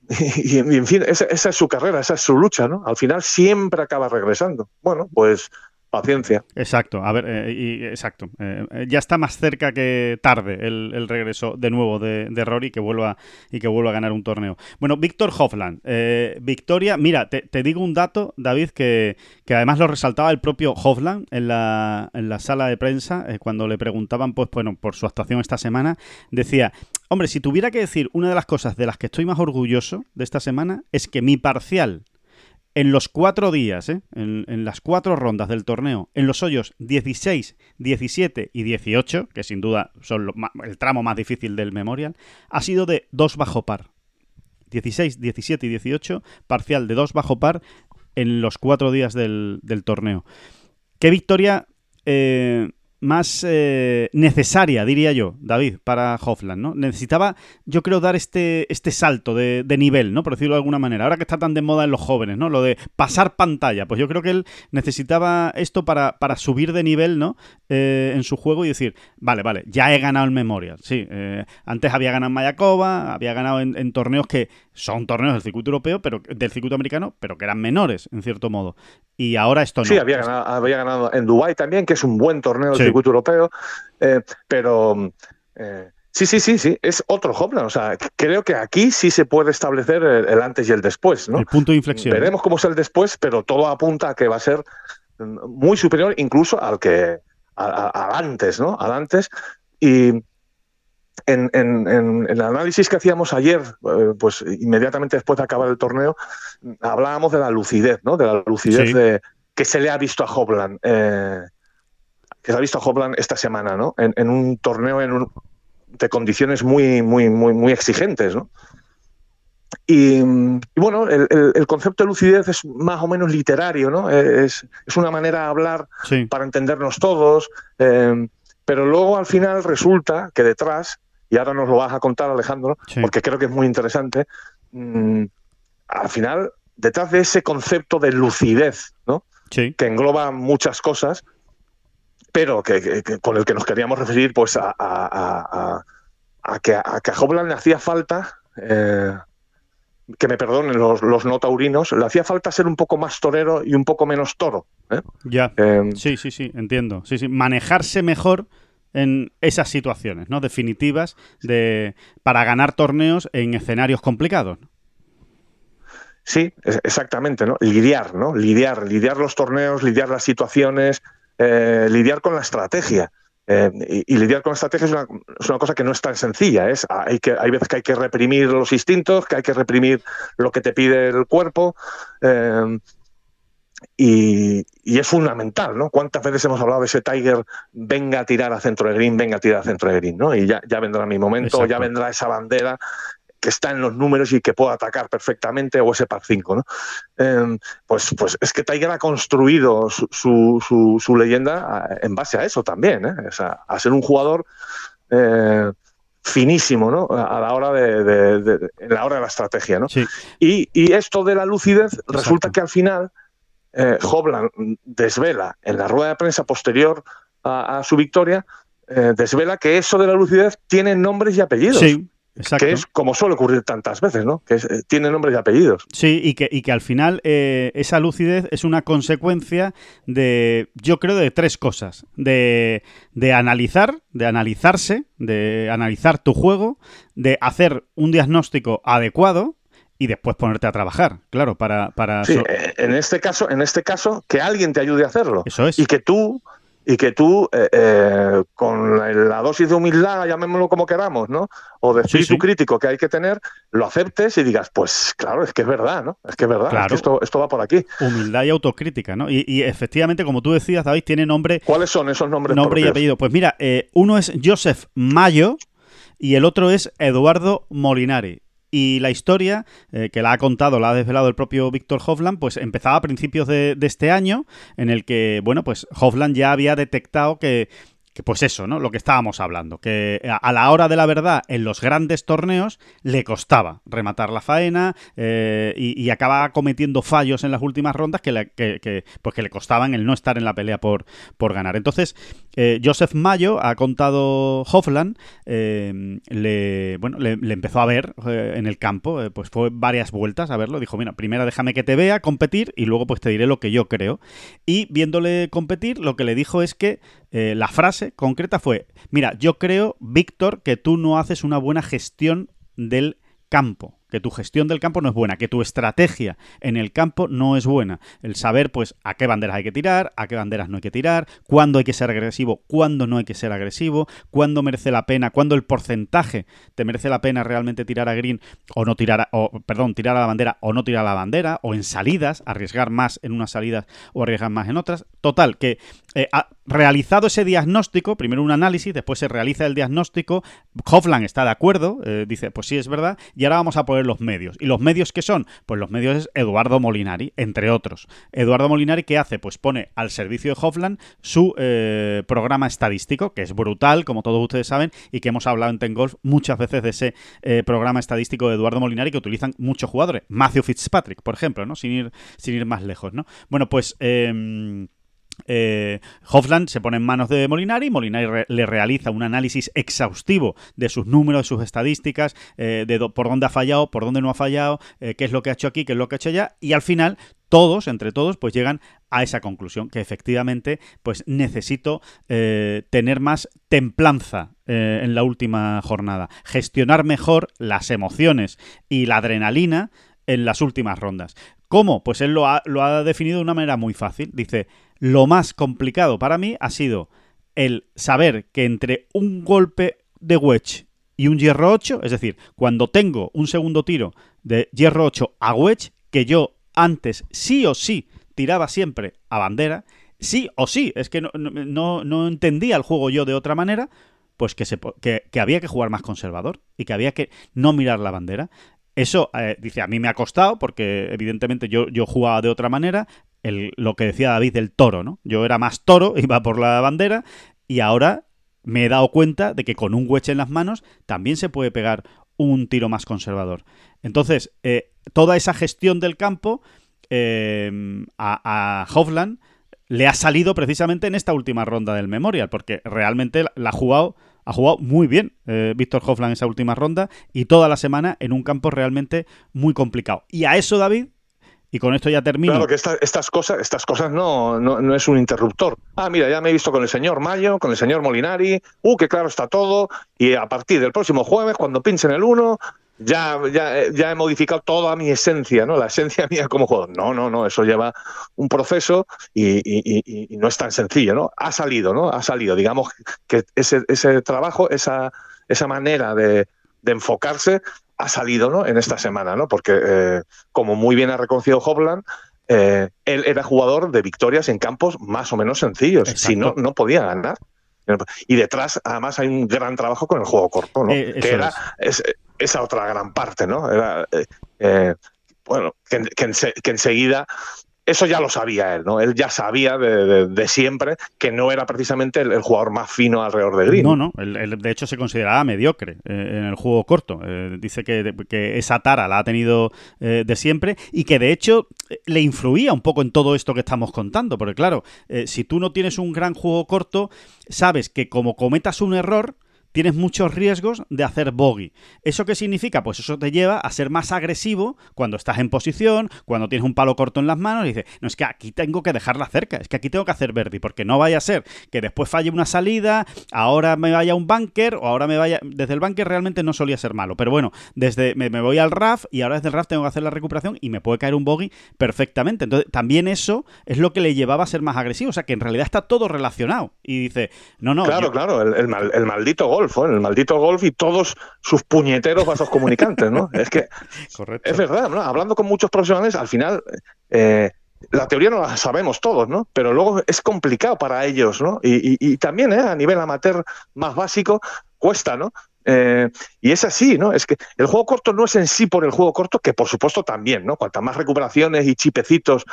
Y, y, en fin, esa, esa, es su carrera, esa es su lucha, ¿no? Al final siempre acaba regresando. Bueno, pues paciencia. Exacto, a ver, eh, y, exacto. Eh, eh, ya está más cerca que tarde el, regreso de nuevo de, Rory que vuelva y que vuelva a ganar un torneo. Bueno, Víctor Hofland, victoria. Mira, te, digo un dato, David, que, además lo resaltaba el propio Hofland en la, en la sala de prensa cuando le preguntaban, pues bueno, por su actuación esta semana, decía. Hombre, si tuviera que decir una de las cosas de las que estoy más orgulloso de esta semana es que mi parcial en los cuatro días, ¿eh? en, las cuatro rondas del torneo, en los hoyos 16, 17 y 18, que sin duda son el tramo más difícil del Memorial, ha sido de 2 bajo par. 16, 17 y 18, parcial de 2 bajo par en los cuatro días del, torneo. ¿Qué victoria eh, más eh, necesaria, diría yo, David, para Hofland, ¿no? Necesitaba, yo creo, dar este, este salto de, nivel, ¿no? Por decirlo de alguna manera. Ahora que está tan de moda en los jóvenes, ¿no? Lo de pasar pantalla. Pues yo creo que él necesitaba esto para, para subir de nivel, ¿no? Eh, en su juego y decir, vale, vale, ya he ganado el Memorial. Sí, eh, antes había ganado en Mayakoba, había ganado en, torneos que son torneos del circuito europeo, pero del circuito americano, pero que eran menores, en cierto modo. Y ahora esto no. Sí, había ganado, había ganado en Dubái también, que es un buen torneo del circuito europeo, eh, pero... Sí, sí, sí, sí, es otro Hopland. O sea, creo que aquí sí se puede establecer el, antes y el después, ¿no? El punto de inflexión. Veremos cómo es el después, pero todo apunta a que va a ser muy superior incluso al que al antes, ¿no? Al antes. Y en, el análisis que hacíamos ayer, eh, pues inmediatamente después de acabar el torneo, hablábamos de la lucidez, ¿no? De la lucidez de, que se le ha visto a Hopland. Eh, que se ha visto a Hopland esta semana, ¿no? En, un torneo de condiciones muy, muy, muy, muy exigentes, ¿no? Y, bueno, el, concepto de lucidez es más o menos literario, ¿no? Es, una manera de hablar para entendernos todos, eh, pero luego al final resulta que detrás, y ahora nos lo vas a contar Alejandro, porque creo que es muy interesante, mm, al final, detrás de ese concepto de lucidez, ¿no? Que engloba muchas cosas, pero que, con el que nos queríamos referir pues a, a, que, a que a Hoblan le hacía falta, eh, que me perdonen los, los, no taurinos, le hacía falta ser un poco más torero y un poco menos toro. ¿eh? Ya. Em, sí, sí, sí, entiendo. Sí, sí. Manejarse mejor en esas situaciones, ¿no? Definitivas de para ganar torneos en escenarios complicados. Sí, exactamente, ¿no? Lidiar, ¿no? Lidiar, lidiar los torneos, lidiar las situaciones, eh, lidiar con la estrategia. Eh, y, lidiar con la estrategia es una, es una, cosa que no es tan sencilla. Es, hay, que, hay veces que hay que reprimir los instintos, que hay que reprimir lo que te pide el cuerpo. Eh, y, es fundamental, ¿no? ¿Cuántas veces hemos hablado de ese Tiger, venga a tirar a centro de green, venga a tirar a centro de green, ¿no? Y ya, ya vendrá mi momento, ya vendrá esa bandera que está en los números y que pueda atacar perfectamente, o ese par 5, ¿no? Em, pues, pues es que Tiger ha construido su, su, leyenda en base a eso también, ¿eh? a ser un jugador eh, finísimo, ¿no? A la hora de, la hora de la estrategia, ¿no? Y, y, esto de la lucidez resulta que al final eh, desvela en la rueda de prensa posterior a, su victoria, eh, desvela que eso de la lucidez tiene nombres y apellidos. Sí. Que es como suele ocurrir tantas veces, ¿no? Que eh, tiene nombres y apellidos. Sí, y que, y que al final eh, esa lucidez es una consecuencia de, yo creo, de tres cosas. De, de analizar, de analizarse, de analizar tu juego, de hacer un diagnóstico adecuado y después ponerte a trabajar, claro, para... para sí, eh, en este caso, en este caso, que alguien te ayude a hacerlo. Eso es. Y que tú y que tú, eh, eh, con la dosis de humildad, llamémoslo como queramos, ¿no? O de espíritu crítico que hay que tener, lo aceptes y digas, pues claro, es que es verdad, ¿no? Es que es verdad, esto, esto va por aquí. Humildad y autocrítica, ¿no? Y, efectivamente, como tú decías, David, tiene nombre... ¿Cuáles son esos nombres? Nombre y apellido. Pues mira, eh, uno es Joseph Mayo y el otro es Eduardo Molinari. Y la historia, eh, que la ha contado, la ha desvelado el propio Víctor Hovland, pues empezaba a principios de, este año, en el que, bueno, pues Hovland ya había detectado que pues eso, ¿no? Lo que estábamos hablando, que a la hora de la verdad, en los grandes torneos, le costaba rematar la faena eh, y, acababa cometiendo fallos en las últimas rondas que le, que, pues que le costaban el no estar en la pelea por, por ganar. Entonces, eh, Joseph Mayo ha contado Hofland, eh, le, bueno, le, empezó a ver en el campo, pues fue varias vueltas a verlo, dijo, mira, primero déjame que te vea competir y luego pues te diré lo que yo creo. Y viéndole competir, lo que le dijo es que la frase concreta fue, mira, yo creo, Víctor, que tú no haces una buena gestión del campo que tu gestión del campo no es buena, que tu estrategia en el campo no es buena. El saber, pues, a qué banderas hay que tirar, a qué banderas no hay que tirar, cuándo hay que ser agresivo, cuándo no hay que ser agresivo, cuándo merece la pena, cuándo el porcentaje te merece la pena realmente tirar a green o no tirar, a, o, perdón, tirar a la bandera o no tirar a la bandera, o en salidas, arriesgar más en unas salidas o arriesgar más en otras. Total, que eh, ha realizado ese diagnóstico, primero un análisis, después se realiza el diagnóstico, Hofland está de acuerdo, eh, dice, pues sí es verdad, y ahora vamos a poder los medios. ¿Y los medios qué son? Pues los medios es Eduardo Molinari, entre otros. Eduardo Molinari, ¿qué hace? Pues pone al servicio de Hofland su eh, programa estadístico, que es brutal, como todos ustedes saben, y que hemos hablado en Tengolf muchas veces de ese eh, programa estadístico de Eduardo Molinari que utilizan muchos jugadores. Matthew Fitzpatrick, por ejemplo, ¿no? Sin ir, sin ir más lejos, ¿no? Bueno, pues... Eh, eh, Hofland se pone en manos de Molinari, Molinari le realiza un análisis exhaustivo de sus números, de sus estadísticas, eh, de por dónde ha fallado, por dónde no ha fallado, eh, qué es lo que ha hecho aquí, qué es lo que ha hecho allá, y al final todos, entre todos, pues llegan a esa conclusión, que efectivamente, pues necesito tener más templanza en la última jornada, gestionar mejor las emociones y la adrenalina en las últimas rondas. ¿Cómo? Pues él lo ha definido de una manera muy fácil. Dice, lo más complicado para mí ha sido el saber que entre un golpe de wedge y un hierro 8, es decir, cuando tengo un segundo tiro de hierro 8 a wedge, que yo antes sí o sí tiraba siempre a bandera, sí o sí, es que no, no, entendía el juego yo de otra manera, pues que, se, que, que, había que jugar más conservador y que había que no mirar la bandera. Eso, eh, dice, a mí me ha costado porque evidentemente yo, yo jugaba de otra manera, lo que decía David del toro, ¿no? Yo era más toro, <laughs> iba por la bandera y ahora me he dado cuenta de que con un wedge en las manos también se puede pegar un tiro más conservador. Entonces, eh, toda esa gestión del campo eh, a, a Hovland le ha salido precisamente en esta última ronda del Memorial, porque realmente la ha jugado ha jugado muy bien eh, Víctor Hoffland en esa última ronda y toda la semana en un campo realmente muy complicado. Y a eso, David, y con esto ya termino. Claro que estas cosas, estas cosas no, no, es un interruptor. Ah, mira, ya me he visto con el señor Mayo, con el señor Molinari, uh, que claro está todo, y a partir del próximo jueves, cuando pinchen el 1, ya, ya, he modificado toda mi esencia, ¿no? La esencia <laughs> mía como jugador. No, no, no, eso lleva un proceso y, no es tan sencillo, ¿no? Ha salido, ¿no? Ha salido. Digamos que ese, ese trabajo, esa, esa manera de, enfocarse ha salido, ¿no? En esta semana, ¿no? Porque, eh, como muy bien ha reconocido Hopland, eh, él era jugador de victorias en campos más o menos sencillos. Si no, no podía ganar. Y detrás, además, hay un gran trabajo con el juego corto, ¿no? Eh, que era esa otra gran parte, ¿no? Era, bueno, que, enseguida eso ya lo sabía él, ¿no? Él ya sabía de, siempre que no era precisamente el, jugador más fino alrededor de Green. No, no, él, de hecho se consideraba mediocre en el juego corto. dice que, esa tara la ha tenido de siempre y que de hecho le influía un poco en todo esto que estamos contando, porque claro, si tú no tienes un gran juego corto, sabes que como cometas un error, tienes muchos riesgos de hacer bogey. ¿Eso qué significa? Pues eso te lleva a ser más agresivo cuando estás en posición, cuando tienes un palo corto en las manos y dices, no, es que aquí tengo que dejarla cerca, es que aquí tengo que hacer verde, porque no vaya a ser que después falle una salida, ahora me vaya a un bunker o ahora me vaya... Desde el bunker realmente no solía ser malo, pero bueno, desde me, voy al RAF y ahora desde el RAF tengo que hacer la recuperación y me puede caer un bogey perfectamente. Entonces, también eso es lo que le llevaba a ser más agresivo, o sea que en realidad está todo relacionado. Y dice, no, no. Claro, claro, el, el maldito gol golf, el maldito golf y todos sus puñeteros vasos comunicantes, ¿no? Es que <laughs> es verdad, ¿no? Hablando con muchos profesionales, al final eh, la teoría no la sabemos todos, ¿no? Pero luego es complicado para ellos, ¿no? Y, también, ¿eh? A nivel amateur más básico, cuesta, ¿no? Eh, y es así, ¿no? Es que el juego corto no es en sí por el juego corto, que por supuesto también, ¿no? Cuantas más recuperaciones y chipecitos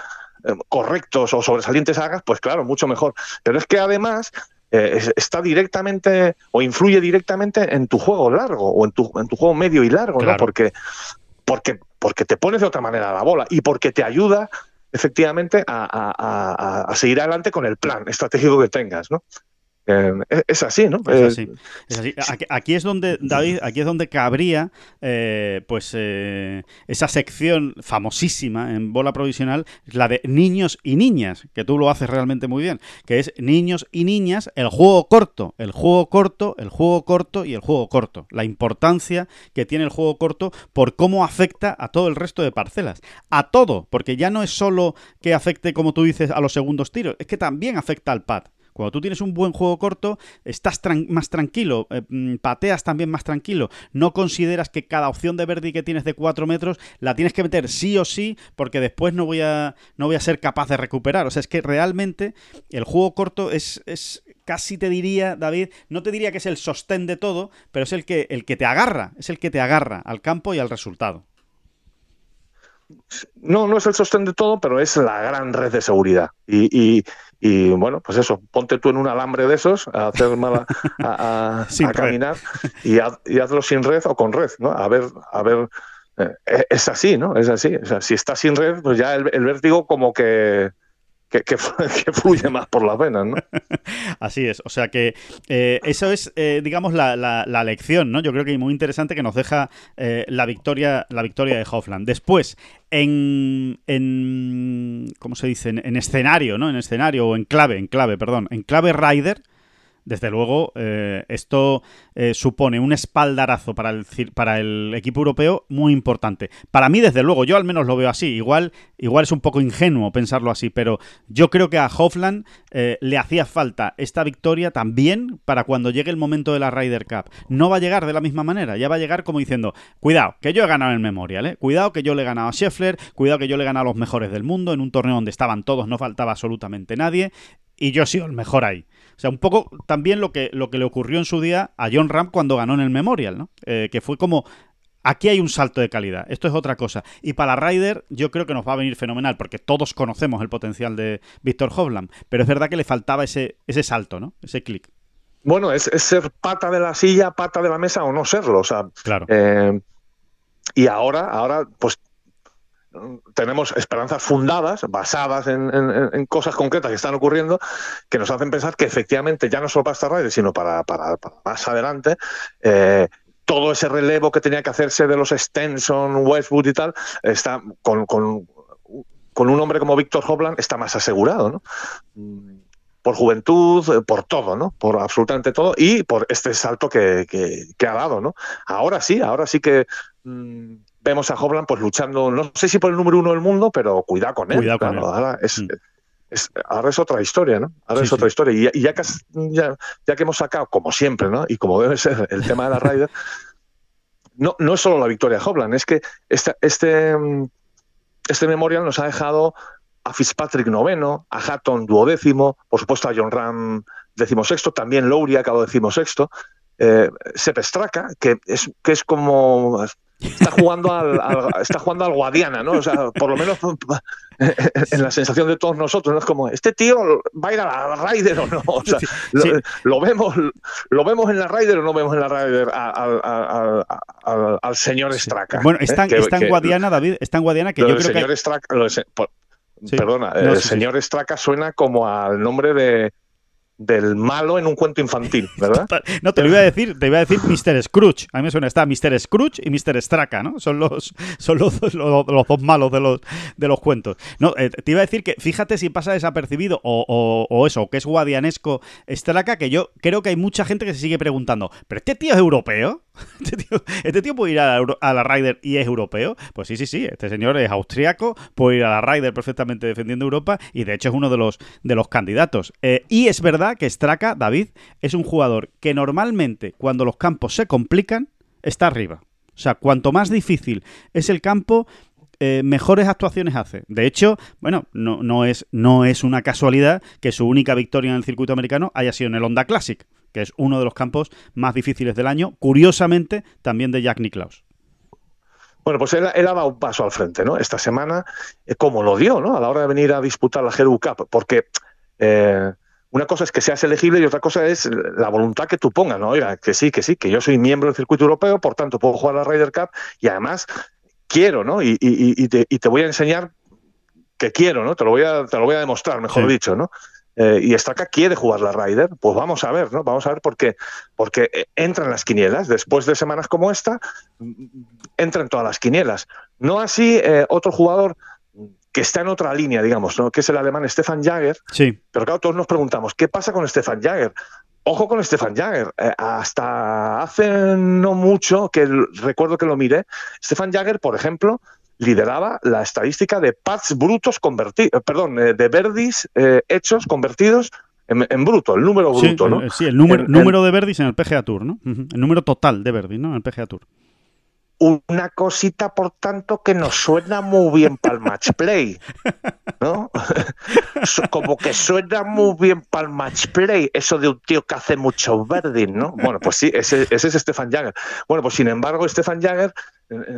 correctos o sobresalientes hagas, pues claro, mucho mejor. Pero es que además eh, está directamente o influye directamente en tu juego largo o en tu, en tu juego medio y largo, ¿no? Porque, porque, porque te pones de otra manera la bola y porque te ayuda efectivamente a, a seguir adelante con el plan estratégico que tengas, ¿no? Eh, es así, ¿no? Es así. Aquí, es donde, David, aquí es donde cabría eh, pues eh, esa sección famosísima en bola provisional, la de niños y niñas, que tú lo haces realmente muy bien, que es niños y niñas, el juego corto, el juego corto, el juego corto y el juego corto. La importancia que tiene el juego corto por cómo afecta a todo el resto de parcelas. A todo, porque ya no es solo que afecte, como tú dices, a los segundos tiros, es que también afecta al pad. Cuando tú tienes un buen juego corto, estás más tranquilo, eh, mm, pateas también más tranquilo, no consideras que cada opción de verde que tienes de 4 metros la tienes que meter sí o sí, porque después no voy a, no voy a ser capaz de recuperar. O sea, es que realmente el juego corto es, es casi te diría, David, no te diría que es el sostén de todo, pero es el que, el que te agarra, es el que te agarra al campo y al resultado. No, no es el sostén de todo, pero es la gran red de seguridad. y bueno, pues eso, ponte tú en un alambre de esos a hacer mala, a, <laughs> caminar y, hazlo sin red o con red, ¿no? A ver, a ver, eh, es así, ¿no? Es así. O sea, si estás sin red, pues ya el, el vértigo como que, <laughs> que, fluye más por las venas, ¿no? <laughs> Así es, o sea que eh, eso es, eh, digamos, la, la, lección, ¿no? Yo creo que muy interesante que nos deja eh, la victoria la victoria de Hoffland. Después, en, en ¿cómo se dice? En, en, escenario, ¿no? En escenario o en clave, en clave, perdón, en clave Rider, desde luego, eh, esto eh, supone un espaldarazo para el, para el equipo europeo muy importante. Para mí, desde luego, yo al menos lo veo así. Igual, igual es un poco ingenuo pensarlo así, pero yo creo que a Hofland eh, le hacía falta esta victoria también para cuando llegue el momento de la Ryder Cup. No va a llegar de la misma manera, ya va a llegar como diciendo, cuidado, que yo he ganado el Memorial, ¿eh? cuidado que yo le he ganado a Scheffler, cuidado que yo le he ganado a los mejores del mundo en un torneo donde estaban todos, no faltaba absolutamente nadie, y yo he sido el mejor ahí. O sea, un poco también lo que, lo que le ocurrió en su día a John Ram cuando ganó en el Memorial, ¿no? Eh, que fue como Aquí hay un salto de calidad, esto es otra cosa. Y para Ryder yo creo que nos va a venir fenomenal, porque todos conocemos el potencial de Víctor Hovland, pero es verdad que le faltaba ese, ese salto, ¿no? Ese clic. Bueno, es, ser pata de la silla, pata de la mesa o no serlo, o sea. Claro. Eh, y ahora, ahora, pues tenemos esperanzas fundadas, basadas en, cosas concretas que están ocurriendo, que nos hacen pensar que efectivamente, ya no solo para esta Ryder, sino para, más adelante, eh, todo ese relevo que tenía que hacerse de los Stenson, Westwood y tal, está con, un hombre como Víctor Hobland está más asegurado, ¿no? Por juventud, eh, por todo, ¿no? Por absolutamente todo y por este salto que, ha dado, ¿no? Ahora sí, ahora sí que mm, vemos a Hobland pues luchando, no sé si por el número uno del mundo, pero cuidado con él. Cuidado con él. Ahora es, mm. ahora es otra historia, ¿no? Ahora es otra historia. Y, ya, que, ya, que hemos sacado, como siempre, ¿no? Y como <laughs> debe ser el tema de la Ryder, no, no es solo la victoria de Hobland, es que este, este, este memorial nos ha dejado a Fitzpatrick noveno, a Hatton duodécimo, por supuesto a John Ram decimosexto, también Lowry acabó decimosexto, eh, Sepp Straka, que es, que es como está jugando al, está jugando al Guadiana, ¿no? O sea, por lo menos <laughs> en la sensación de todos nosotros, ¿no? Es como, ¿este tío va a ir a la Ryder o no? O sea, Lo, vemos, ¿lo vemos en la Ryder o no vemos en la Ryder al, señor Straka? Bueno, está, ¿eh? está en Guadiana, David, está en Guadiana que yo creo señor que... Straka, perdona, el señor Straka suena como al nombre de del malo en un cuento infantil, ¿verdad? <laughs> No, te lo iba a decir, te iba a decir Mr. Scrooge. A mí me suena, está Mr. Scrooge y Mr. Straka, ¿no? Son los, son los, dos malos de los, de los cuentos. No, eh, te iba a decir que fíjate si pasa desapercibido o, o, eso, que es guadianesco Straka, que yo creo que hay mucha gente que se sigue preguntando, ¿pero este tío es europeo? <laughs> ¿Este, ¿Este tío, puede ir a la, a Ryder y es europeo? Pues sí, sí, sí. Este señor es austriaco, puede ir a la Ryder perfectamente defendiendo Europa y de hecho es uno de los, de los candidatos. Eh, y es verdad que Straka, David, es un jugador que normalmente cuando los campos se complican, está arriba. O sea, cuanto más difícil es el campo, eh, mejores actuaciones hace. De hecho, bueno, no, no, es, no es una casualidad que su única victoria en el circuito americano haya sido en el Honda Classic que es uno de los campos más difíciles del año, curiosamente también de Jack Nicklaus. Bueno, pues él, ha dado un paso al frente, ¿no? Esta semana, eh, como lo dio, ¿no? A la hora de venir a disputar la Hero Cup, porque eh, una cosa es que seas elegible y otra cosa es la voluntad que tú pongas, ¿no? Oiga, que sí, que sí, que yo soy miembro del circuito europeo, por tanto puedo jugar la Ryder Cup y además quiero, ¿no? Y, te, voy a enseñar que quiero, ¿no? Te lo voy a, te lo voy a demostrar, mejor dicho, ¿no? Eh, y Straka quiere jugar la Ryder, pues vamos a ver, ¿no? Vamos a ver por qué. Porque eh, entra en las quinielas. Después de semanas como esta, mm, entra en todas las quinielas. No así eh, otro jugador que está en otra línea, digamos, ¿no? que es el alemán Stefan Jager. Sí. Pero claro, todos nos preguntamos, ¿qué pasa con Stefan Jager? Ojo con Stefan Jager. hasta hace no mucho, que recuerdo que lo miré, Stefan Jager, por ejemplo, lideraba la estadística de pads brutos convertidos, eh, perdón, eh, de verdis eh, hechos convertidos en, bruto, el número bruto, ¿no? Sí, el número, número de verdis en el PGA Tour, ¿no? El número total de verdis, ¿no? En el PGA Tour. Una cosita, por tanto, que nos suena muy bien para el match play, ¿no? <laughs> Como que suena muy bien para el match play, eso de un tío que hace mucho verdis, ¿no? Bueno, pues sí, ese, ese es Stefan Jagger. Bueno, pues sin embargo, Stefan Jagger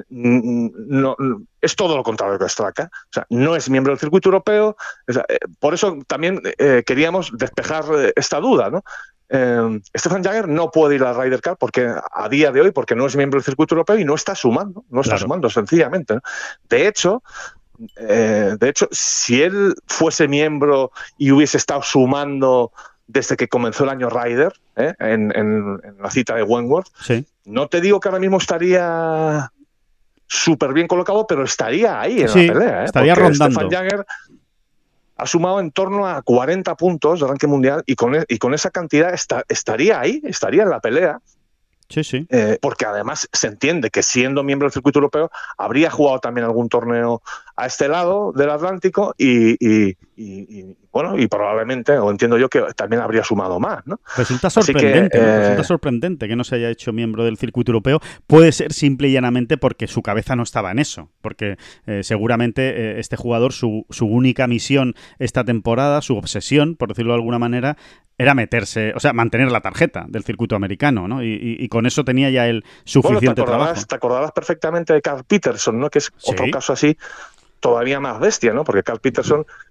no, es todo lo contrario que Straka. O sea, no es miembro del circuito europeo. Eh, por eso también eh, queríamos despejar eh, esta duda. ¿no? Stefan Jagger no puede ir a Ryder Cup porque a día de hoy, porque no es miembro del circuito europeo y no está sumando, no está sumando sencillamente. De hecho, de hecho, si él fuese miembro y hubiese estado sumando desde que comenzó el año Ryder, en, la cita de Wentworth, no te digo que ahora mismo estaría súper bien colocado, pero estaría ahí en la pelea. ¿eh? Estaría rondando. Stefan Jagger ha sumado en torno a 40 puntos de ranking mundial y con, e, y con esa cantidad estaría ahí, estaría en la pelea. Sí, sí. Eh, porque además se entiende que siendo miembro del circuito europeo habría jugado también algún torneo a este lado del Atlántico y, bueno, y probablemente, o entiendo yo que también habría sumado más, ¿no? Resulta sorprendente, resulta eh, sorprendente que no se haya hecho miembro del circuito europeo. Puede ser simple y llanamente porque su cabeza no estaba en eso, porque eh, seguramente este jugador, su, su única misión esta temporada, su obsesión, por decirlo de alguna manera, era meterse, o sea, mantener la tarjeta del circuito americano, ¿no? Y, con eso tenía ya el suficiente trabajo. Te acordarás perfectamente de Carl Peterson, ¿no? Que es otro caso así todavía más bestia, ¿no? Porque Carl Peterson sí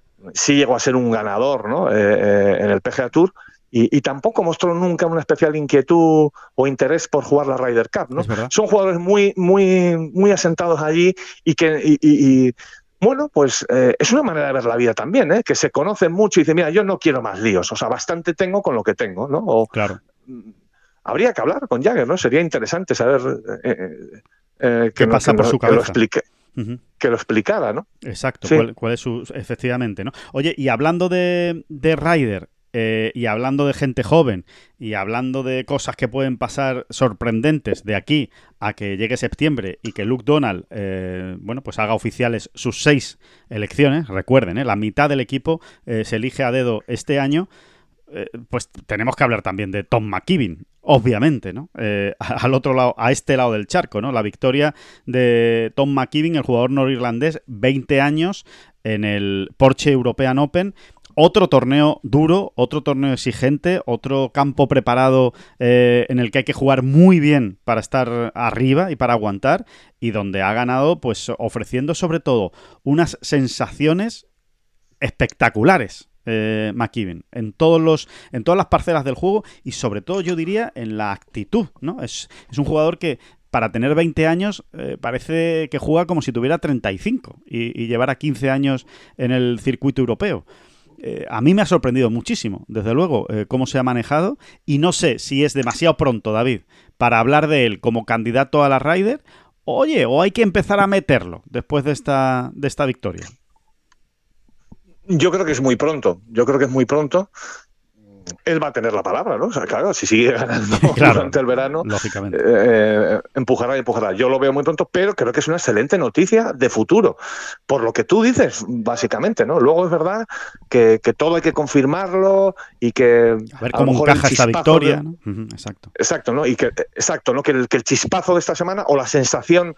llegó a ser un ganador, ¿no? Eh, eh, en el PGA Tour y, tampoco mostró nunca una especial inquietud o interés por jugar la Ryder Cup, ¿no? Son jugadores muy, muy, muy asentados allí y que y, bueno, pues eh, es una manera de ver la vida también, ¿eh? que se conocen mucho y dicen, mira, yo no quiero más líos, o sea, bastante tengo con lo que tengo, ¿no? O, claro. Mm, habría que hablar con Jagger, ¿no? Sería interesante saber eh, qué pasa por su cabeza. Que lo explique. Que lo explicara, ¿no? Exacto, cuál, es su. Efectivamente, ¿no? Oye, y hablando de, de Ryder, eh, y hablando de gente joven y hablando de cosas que pueden pasar sorprendentes de aquí a que llegue septiembre y que Luke Donald, eh, bueno, pues haga oficiales sus seis elecciones, recuerden, eh, la mitad del equipo se elige a dedo este año, pues tenemos que hablar también de Tom McKibben, obviamente, ¿no? <laughs> al otro lado, a este lado del charco, ¿no? La victoria de Tom McKibben, el jugador norirlandés, 20 años en el Porsche European Open otro torneo duro, otro torneo exigente, otro campo preparado eh, en el que hay que jugar muy bien para estar arriba y para aguantar y donde ha ganado pues ofreciendo sobre todo unas sensaciones espectaculares eh, en todos los en todas las parcelas del juego y sobre todo yo diría en la actitud no es, es un jugador que para tener 20 años eh, parece que juega como si tuviera 35 y, y llevara 15 años en el circuito europeo eh, a mí me ha sorprendido muchísimo, desde luego, eh, cómo se ha manejado. Y no sé si es demasiado pronto, David, para hablar de él como candidato a la Ryder. Oye, o hay que empezar a meterlo después de esta, de esta victoria. Yo creo que es muy pronto. Yo creo que es muy pronto él va a tener la palabra, ¿no? O sea, claro, si sigue ganando <laughs> durante el verano, lógicamente. Eh, empujará y empujará. Yo lo veo muy pronto, pero creo que es una excelente noticia de futuro, por lo que tú dices, básicamente, ¿no? Luego es verdad que, todo hay que confirmarlo y que... A ver cómo encaja esta victoria, ¿no? exacto. Exacto, ¿no? Y que, exacto, ¿no? Que el, que el chispazo de esta semana o la sensación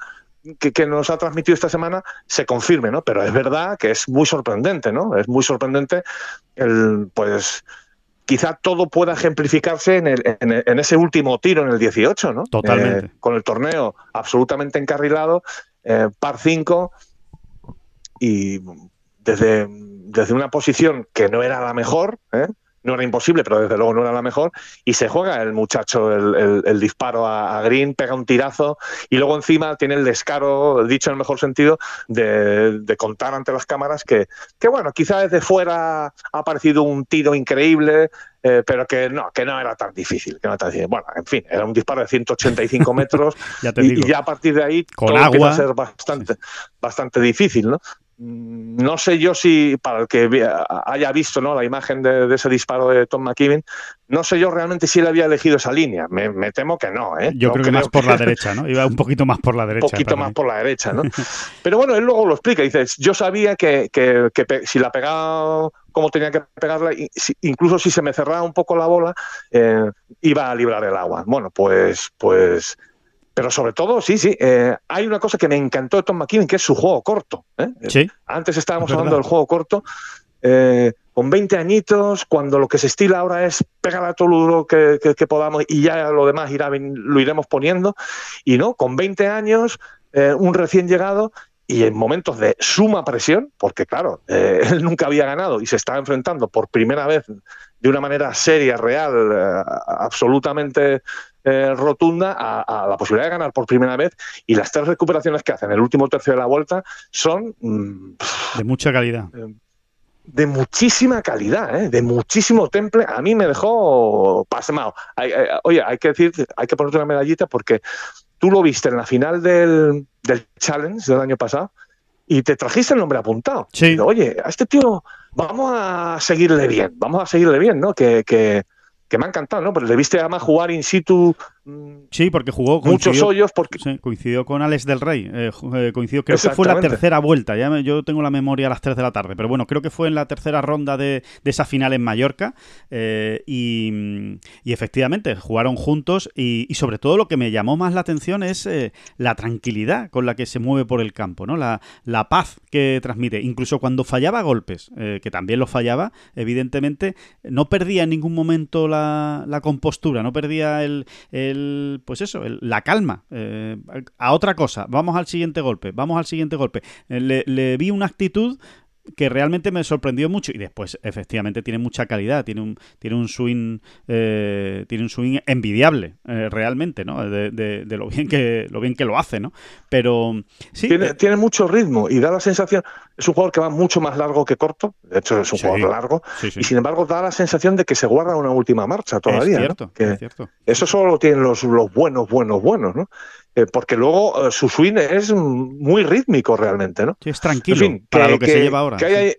que, que, nos ha transmitido esta semana se confirme, ¿no? Pero es verdad que es muy sorprendente, ¿no? Es muy sorprendente el, pues, quizá todo pueda ejemplificarse en, en, ese último tiro en el 18, ¿no? Totalmente. Eh, con el torneo absolutamente encarrilado, eh, par 5, y desde, desde una posición que no era la mejor, ¿eh? No era imposible, pero desde luego no era la mejor, y se juega el muchacho el, disparo a, Green, pega un tirazo, y luego encima tiene el descaro, dicho en el mejor sentido, de, contar ante las cámaras que, que, bueno, quizá desde fuera ha parecido un tiro increíble, eh, pero que no, que no era tan difícil. Que no tan difícil. Bueno, en fin, era un disparo de 185 <laughs> metros y, ya a partir de ahí Con todo agua. a ser bastante, bastante difícil, ¿no? Mm, no sé yo si, para el que haya visto ¿no? la imagen de, ese disparo de Tom McKibben, no sé yo realmente si él había elegido esa línea. Me, temo que no. ¿eh? Yo creo que más por la derecha, ¿no? Iba un poquito más por la derecha. Un poquito más por la derecha, ¿no? <laughs> Pero bueno, él luego lo explica. Dice, yo sabía que, si la pegaba como tenía que pegarla, incluso si se me cerraba un poco la bola, eh, iba a librar el agua. Bueno, pues, pues pero sobre todo, sí, sí, eh, hay una cosa que me encantó de Tom McKinnon, que es su juego corto. ¿eh? Sí. Antes estábamos hablando del juego corto. Eh, con 20 añitos, cuando lo que se estila ahora es pegar a todo lo duro que, podamos y ya lo demás irá, lo iremos poniendo. Y no, con 20 años, un recién llegado y en momentos de suma presión, porque claro, <laughs> él nunca había ganado y se estaba enfrentando por primera vez de una manera seria, real, absolutamente eh, rotunda a, la posibilidad de ganar por primera vez y las tres recuperaciones que hacen en el último tercio de la vuelta son... Mm, de mucha calidad. Eh, de muchísima calidad, ¿eh? de muchísimo temple. A mí me dejó pasmado. oye, hay que decir, hay que ponerte una medallita porque tú lo viste en la final del, del Challenge del año pasado y te trajiste el nombre apuntado. Sí. oye, a este tío vamos a seguirle bien, vamos a seguirle bien, ¿no? Que, que, que me ha encantado, ¿no? Pero le viste además jugar in situ. Mm, sí, porque jugó. Muchos hoyos. Porque... coincidió con Alex del Rey. Eh, eh, coincidió, creo que fue la tercera vuelta. Ya yo tengo la memoria a las 3 de la tarde. Pero bueno, creo que fue en la tercera ronda de, esa final en Mallorca. Eh, y, efectivamente, jugaron juntos. Y, sobre todo lo que me llamó más la atención es la tranquilidad con la que se mueve por el campo, ¿no? La, la paz que transmite. Incluso cuando fallaba golpes, que también lo fallaba, evidentemente, no perdía en ningún momento la la, compostura, no perdía el, el pues eso, la calma. Eh, a otra cosa, vamos al siguiente golpe, vamos al siguiente golpe. Eh, le, vi una actitud que realmente me sorprendió mucho y después efectivamente tiene mucha calidad, tiene un, tiene un swing eh, tiene un swing envidiable eh, realmente, ¿no? De, de, lo bien que lo bien que lo hace, ¿no? Pero sí tiene, eh, tiene, mucho ritmo y da la sensación es un jugador que va mucho más largo que corto, de hecho es un jugador largo y sin embargo da la sensación de que se guarda una última marcha todavía, es cierto, que es cierto. Eso solo lo tienen los, los buenos, buenos, buenos, ¿no? Eh, porque luego eh, su swing es muy rítmico realmente, ¿no? Sí, es tranquilo en fin, para que, lo que, que, se lleva ahora. Que hay,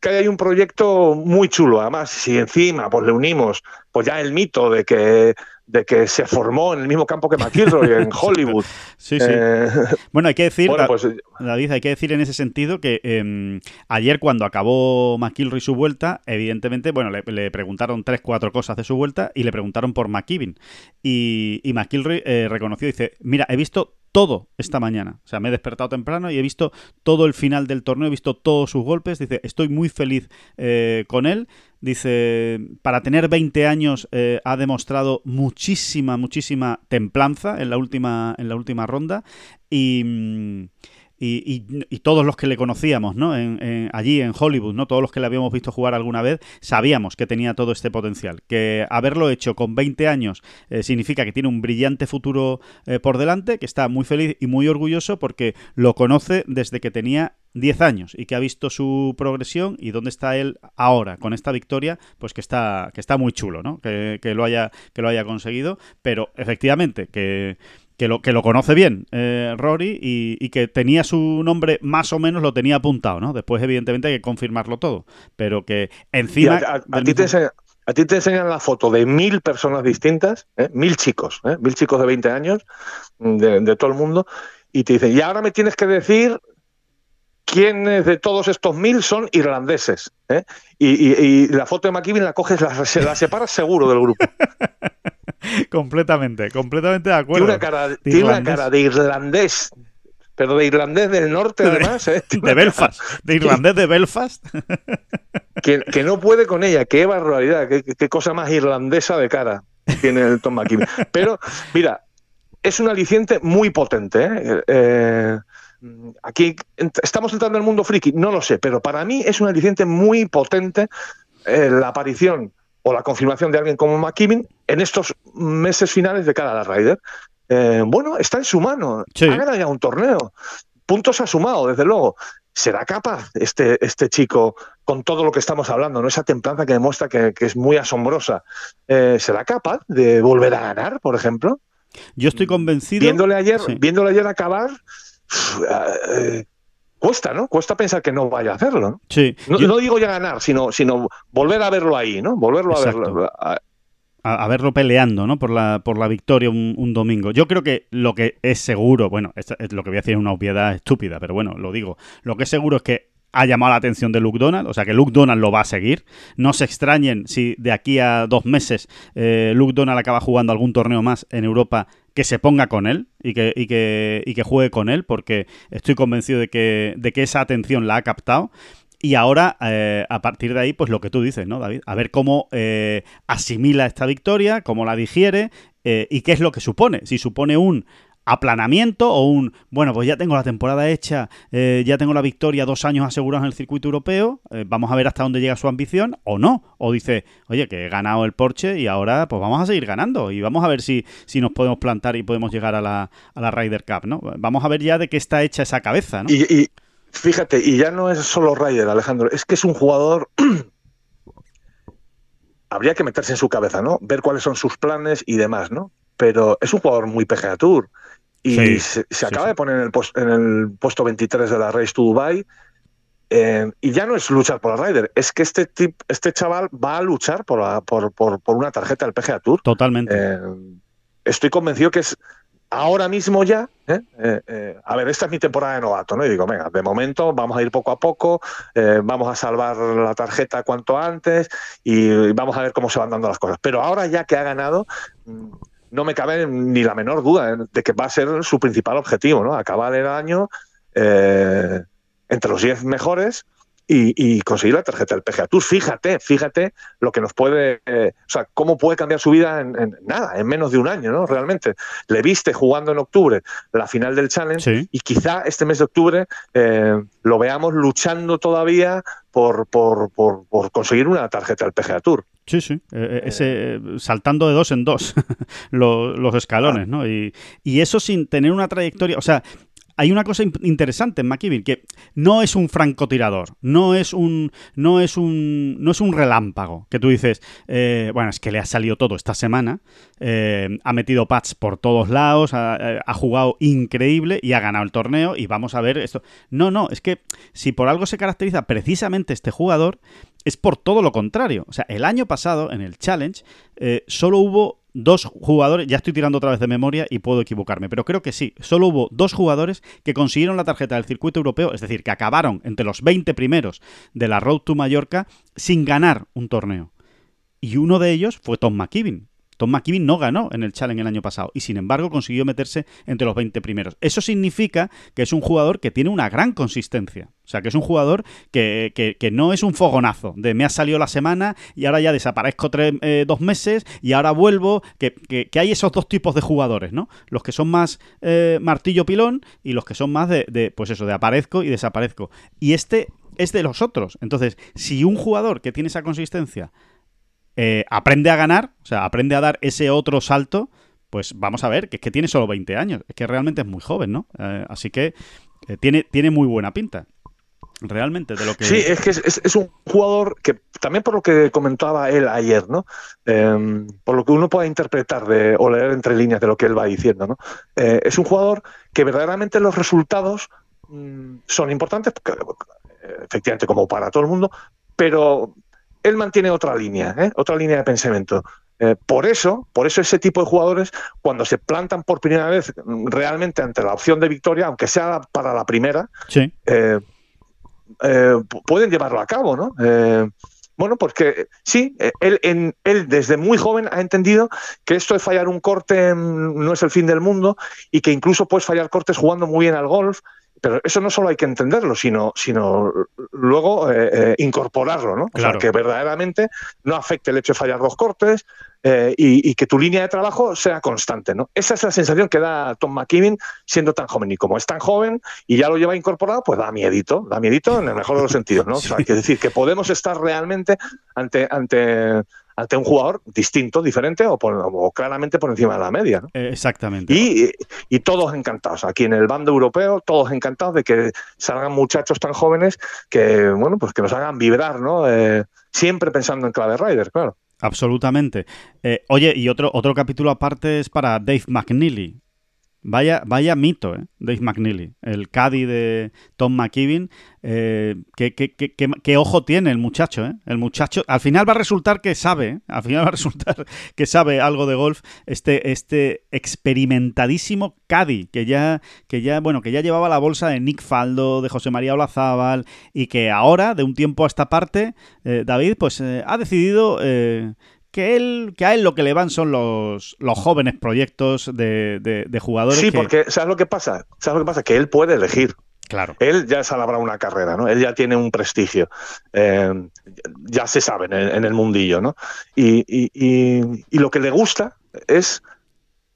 que hay un proyecto muy chulo. Además, si encima pues le unimos pues ya el mito de que de que se formó en el mismo campo que McIlroy en <laughs> Hollywood. Sí, sí. Eh, bueno, hay que decir, bueno, pues, David, hay que decir en ese sentido que eh, ayer cuando acabó McIlroy su vuelta, evidentemente, bueno, le, le, preguntaron tres, cuatro cosas de su vuelta y le preguntaron por McKibben. Y, y McIlroy eh, reconoció, dice, mira, he visto todo esta mañana. O sea, me he despertado temprano y he visto todo el final del torneo, he visto todos sus golpes. Dice, estoy muy feliz eh, con él. Dice, para tener 20 años eh, ha demostrado muchísima, muchísima templanza en la última, en la última ronda. Y. Mm, y, y, todos los que le conocíamos, ¿no? En, en, allí en Hollywood, ¿no? Todos los que le habíamos visto jugar alguna vez, sabíamos que tenía todo este potencial. Que haberlo hecho con 20 años eh, significa que tiene un brillante futuro eh, por delante, que está muy feliz y muy orgulloso porque lo conoce desde que tenía 10 años y que ha visto su progresión y dónde está él ahora con esta victoria, pues que está, que está muy chulo, ¿no? Que, que lo haya, que lo haya conseguido, pero efectivamente que que lo, que lo conoce bien eh, Rory y, y, que tenía su nombre más o menos lo tenía apuntado, ¿no? Después, evidentemente, hay que confirmarlo todo, pero que encima... A, a, a, ti a, ti te enseñan la foto de mil personas distintas, ¿eh? mil chicos, ¿eh? mil chicos de 20 años, de, de, todo el mundo, y te dicen, y ahora me tienes que decir quiénes de todos estos mil son irlandeses. ¿eh? Y, y, y, la foto de McKibben la coges, la, la separas seguro del grupo. <laughs> <laughs> completamente, completamente de acuerdo. Tiene una cara de, tiene una cara de irlandés, pero de irlandés del norte además. ¿eh? <laughs> De Belfast, de irlandés de Belfast. <laughs> Que, que, no puede con ella, qué barbaridad, qué, qué cosa más irlandesa de cara tiene el Tom McKibben. Pero, mira, es un aliciente muy potente. ¿eh? Eh, aquí estamos entrando en el mundo friki, no lo sé, pero para mí es un aliciente muy potente la aparición o la confirmación de alguien como McKibben en estos meses finales de cada Ryder. Eh, bueno, está en su mano. Sí. Ha ganado ya un torneo. Puntos ha sumado, desde luego. ¿Será capaz este, este chico, con todo lo que estamos hablando, ¿no? esa templanza que demuestra que, que es muy asombrosa, eh, ¿será capaz de volver a ganar, por ejemplo? Yo estoy convencido. Viéndole ayer, sí. viéndole ayer acabar, eh, cuesta, ¿no? Cuesta pensar que no vaya a hacerlo. ¿no? Sí. No, yo... no, digo ya ganar, sino, sino volver a verlo ahí, ¿no? Volverlo Exacto. a verlo. A, a, a, verlo peleando, ¿no? Por la, por la victoria un, un, domingo. Yo creo que lo que es seguro, bueno, es, es lo que voy a decir es una obviedad estúpida, pero bueno, lo digo. Lo que es seguro es que ha llamado la atención de Luke Donald, o sea que Luke Donald lo va a seguir. No se extrañen si de aquí a dos meses eh, Luke Donald acaba jugando algún torneo más en Europa que se ponga con él y que, y que, y que juegue con él, porque estoy convencido de que, de que esa atención la ha captado. Y ahora, eh, a partir de ahí, pues lo que tú dices, ¿no, David? A ver cómo eh, asimila esta victoria, cómo la digiere eh, y qué es lo que supone. Si supone un aplanamiento o un, bueno, pues ya tengo la temporada hecha, eh, ya tengo la victoria, dos años asegurados en el circuito europeo, eh, vamos a ver hasta dónde llega su ambición o no. O dice, oye, que he ganado el Porsche y ahora pues vamos a seguir ganando y vamos a ver si, si nos podemos plantar y podemos llegar a la, a la Ryder Cup, ¿no? Vamos a ver ya de qué está hecha esa cabeza, ¿no? Y, fíjate, y ya no es solo Ryder, Alejandro, es que es un jugador... <clears throat> Habría que meterse en su cabeza, ¿no? Ver cuáles son sus planes y demás, ¿no? Pero es un jugador muy PGA y sí, se, se, acaba sí, de poner en el, post, en el, puesto 23 de la Race to Dubai. Eh, y ya no es luchar por la Ryder, es que este tip, este chaval va a luchar por, la, por, por, por, una tarjeta del PGA Tour. Totalmente. Eh, estoy convencido que es ahora mismo ya. ¿eh? eh a ver, esta es mi temporada de novato, ¿no? Y digo, venga, de momento vamos a ir poco a poco, vamos a salvar la tarjeta cuanto antes y vamos a ver cómo se van dando las cosas. Pero ahora ya que ha ganado mm, no me cabe ni la menor duda de que va a ser su principal objetivo, ¿no? Acabar el año eh, entre los 10 mejores y, conseguir la tarjeta del PGA Tour. Fíjate, fíjate lo que nos puede, eh, o sea, cómo puede cambiar su vida en, nada, en menos de un año, ¿no? Realmente. Le viste jugando en octubre la final del Challenge y quizá este mes de octubre eh, lo veamos luchando todavía por, por, por, conseguir una tarjeta del PGA Tour. Sí, sí, eh, ese, saltando de dos en dos <laughs> los, escalones, ah. ¿no? Y, y, eso sin tener una trayectoria, o sea, hay una cosa interesante en McKibben, que no es un francotirador, no es un, no es un, no es un relámpago, que tú dices, eh, bueno, es que le ha salido todo esta semana, eh, ha metido pads por todos lados, ha, ha, jugado increíble y ha ganado el torneo y vamos a ver esto. No, no, es que si por algo se caracteriza precisamente este jugador, es por todo lo contrario. O sea, el año pasado, en el Challenge, eh, solo hubo dos jugadores, ya estoy tirando otra vez de memoria y puedo equivocarme, pero creo que sí, solo hubo dos jugadores que consiguieron la tarjeta del circuito europeo, es decir, que acabaron entre los 20 primeros de la Road to Mallorca sin ganar un torneo. Y uno de ellos fue Tom McKibben, Tom McKibben no ganó en el Challenge el año pasado y sin embargo consiguió meterse entre los 20 primeros. Eso significa que es un jugador que tiene una gran consistencia. O sea, que es un jugador que, que, no es un fogonazo de me ha salido la semana y ahora ya desaparezco eh, dos meses y ahora vuelvo. Que, hay esos dos tipos de jugadores, ¿no? Los que son más eh, martillo pilón y los que son más de, de, pues eso, de aparezco y desaparezco. Y este es de los otros. Entonces, si un jugador que tiene esa consistencia eh, aprende a ganar, o sea, aprende a dar ese otro salto, pues vamos a ver, que es que tiene solo 20 años, es que realmente es muy joven, ¿no? Eh, así que eh, tiene, tiene muy buena pinta. Realmente, de lo que. Sí, es que es, un jugador que, también por lo que comentaba él ayer, ¿no? Em, por lo que uno pueda interpretar de, o leer entre líneas de lo que él va diciendo, ¿no? es un jugador que verdaderamente los resultados mm, son importantes, efectivamente, como para todo el mundo, pero él mantiene otra línea, ¿eh? otra línea de pensamiento. Eh, por eso, por eso ese tipo de jugadores, cuando se plantan por primera vez mm, realmente ante la opción de victoria, aunque sea para la primera, eh, pueden llevarlo a cabo, ¿no? bueno, porque sí, él, en, él desde muy joven ha entendido que esto de fallar un corte mm, no es el fin del mundo y que incluso puedes fallar cortes jugando muy bien al golf pero eso no solo hay que entenderlo, sino, sino luego eh, eh, incorporarlo, ¿no? O sea, que verdaderamente no afecte el hecho de fallar dos cortes eh, y, que tu línea de trabajo sea constante, ¿no? Esa es la sensación que da Tom McKibben siendo tan joven. Y como es tan joven y ya lo lleva incorporado, pues da miedito, da miedito en el mejor de los sentidos, ¿no? O sea, que decir que podemos estar realmente ante, ante ante un jugador distinto, diferente o, claramente por encima de la media. Eh, exactamente. Y, todos encantados. Aquí en el bando europeo, todos encantados de que salgan muchachos tan jóvenes que, bueno, pues que nos hagan vibrar, ¿no? Eh, siempre pensando en clave rider, claro. Absolutamente. Eh, oye, y otro, otro capítulo aparte es para Dave McNeely, Vaya, vaya mito, ¿eh? Dave McNeely, el caddy de Tom McKibben. Eh, ¿qué, ojo tiene el muchacho, ¿eh? El muchacho, al final va a resultar que sabe, ¿eh? al final va a resultar <laughs> que sabe algo de golf. Este, este experimentadísimo caddy que ya, que ya, bueno, que ya llevaba la bolsa de Nick Faldo, de José María Olazábal y que ahora, de un tiempo a esta parte, eh, David, pues ha decidido que él que a él lo que le van son los, los jóvenes proyectos de, de, jugadores. Sí, porque ¿sabes lo que pasa? ¿Sabes lo que pasa? Que él puede elegir. Claro. Él ya se labrado una carrera, ¿no? Él ya tiene un prestigio. Eh, ya se sabe en el, mundillo, ¿no? Y, y, y, lo que le gusta es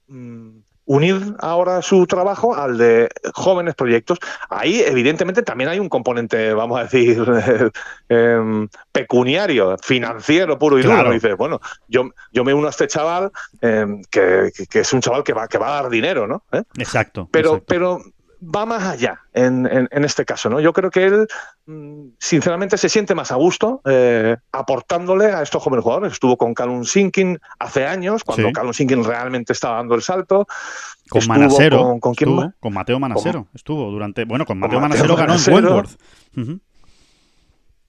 mm, unir ahora su trabajo al de jóvenes proyectos. Ahí, evidentemente, también hay un componente, vamos a decir, <laughs> em, pecuniario, financiero puro y duro. Dice, bueno, yo, yo me uno a este chaval em, que, que, es un chaval que va, que va a dar dinero, ¿no? ¿Eh? Exacto. Pero, pero va más allá en, en, este caso, ¿no? Yo creo que él, mm, sinceramente, se siente más a gusto eh, aportándole a estos jóvenes jugadores. Estuvo con Calum Sinkin hace años, cuando sí. Calum Sinkin realmente estaba dando el salto. Con Manasero. ¿Con, quién Con, Mateo Manasero. estuvo durante. Bueno, con Mateo, Manasero, ganó en Wentworth.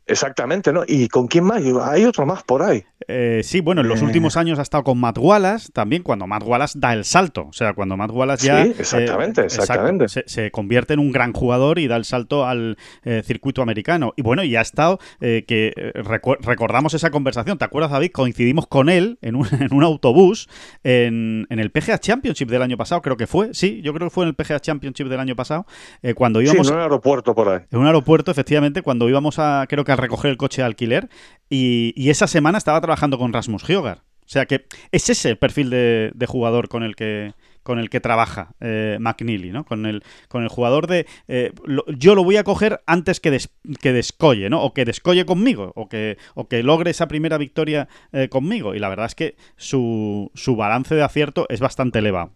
Exactamente, ¿no? ¿Y con quién más? Hay otro más por ahí. Eh, sí, bueno, en los Eh. últimos años ha estado con Matt Wallace también, cuando Matt Wallace da el salto. O sea, cuando Matt Wallace ya. Sí, exactamente, eh, exacto, exactamente. se, se convierte en un gran jugador y da el salto al eh, circuito americano. Y bueno, y ha estado. que recu- recordamos esa conversación. ¿Te acuerdas, David? Coincidimos con él en un, <laughs> en un autobús en, en el PGA Championship del año pasado, creo que fue. Sí, yo creo que fue en el PGA Championship del año pasado. eh, cuando Sí, íbamos. en un aeropuerto por ahí. En un aeropuerto, efectivamente, cuando íbamos a, creo que a recoger el coche de alquiler, y, esa semana estaba trabajando con Rasmus Hyogar. O sea que es ese el perfil de, jugador con el que con el que trabaja eh, McNeely, ¿no? Con el, con el jugador de eh, yo lo voy a coger antes que, des- que descolle, ¿no? O que descolle conmigo, o que, o que logre esa primera victoria eh, conmigo. Y la verdad es que su, su balance de acierto es bastante elevado.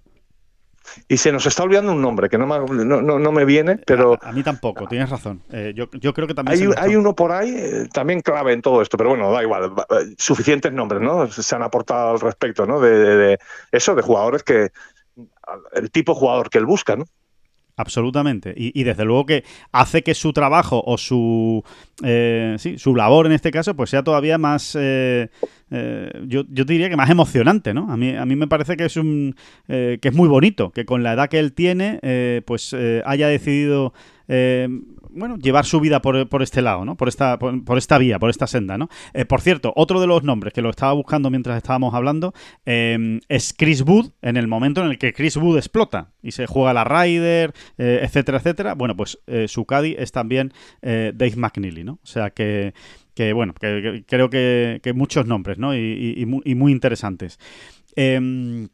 Y se nos está olvidando un nombre que no me, no, no- no me viene, pero A, a mí tampoco, tienes razón. Eh, yo, yo creo que también hay, un- hay uno por ahí eh, también clave en todo esto, pero bueno, da igual. va- Suficientes nombres, ¿no? Se han aportado al respecto, ¿no? De, de- de eso, de jugadores que. El tipo de jugador que él busca, ¿no? Absolutamente. Y, desde luego que hace que su trabajo o su eh, sí, su labor en este caso pues sea todavía más eh, eh, yo, yo diría que más emocionante, ¿no? A mí, a mí me parece que es un eh, que es muy bonito, que con la edad que él tiene, eh, pues haya decidido bueno, llevar su vida por, por este lado, ¿no? Por esta, por, por esta vía, por esta senda, ¿no? Eh, por cierto, otro de los nombres que lo estaba buscando mientras estábamos hablando eh, es Chris Wood, en el momento en el que Chris Wood explota y se juega la Ryder, eh, etcétera, etcétera. Bueno, pues eh, su caddy es también eh, Dave McNeely, ¿no? O sea que, que bueno, que, creo que, que muchos nombres, ¿no? Y, y- y muy, interesantes. Em,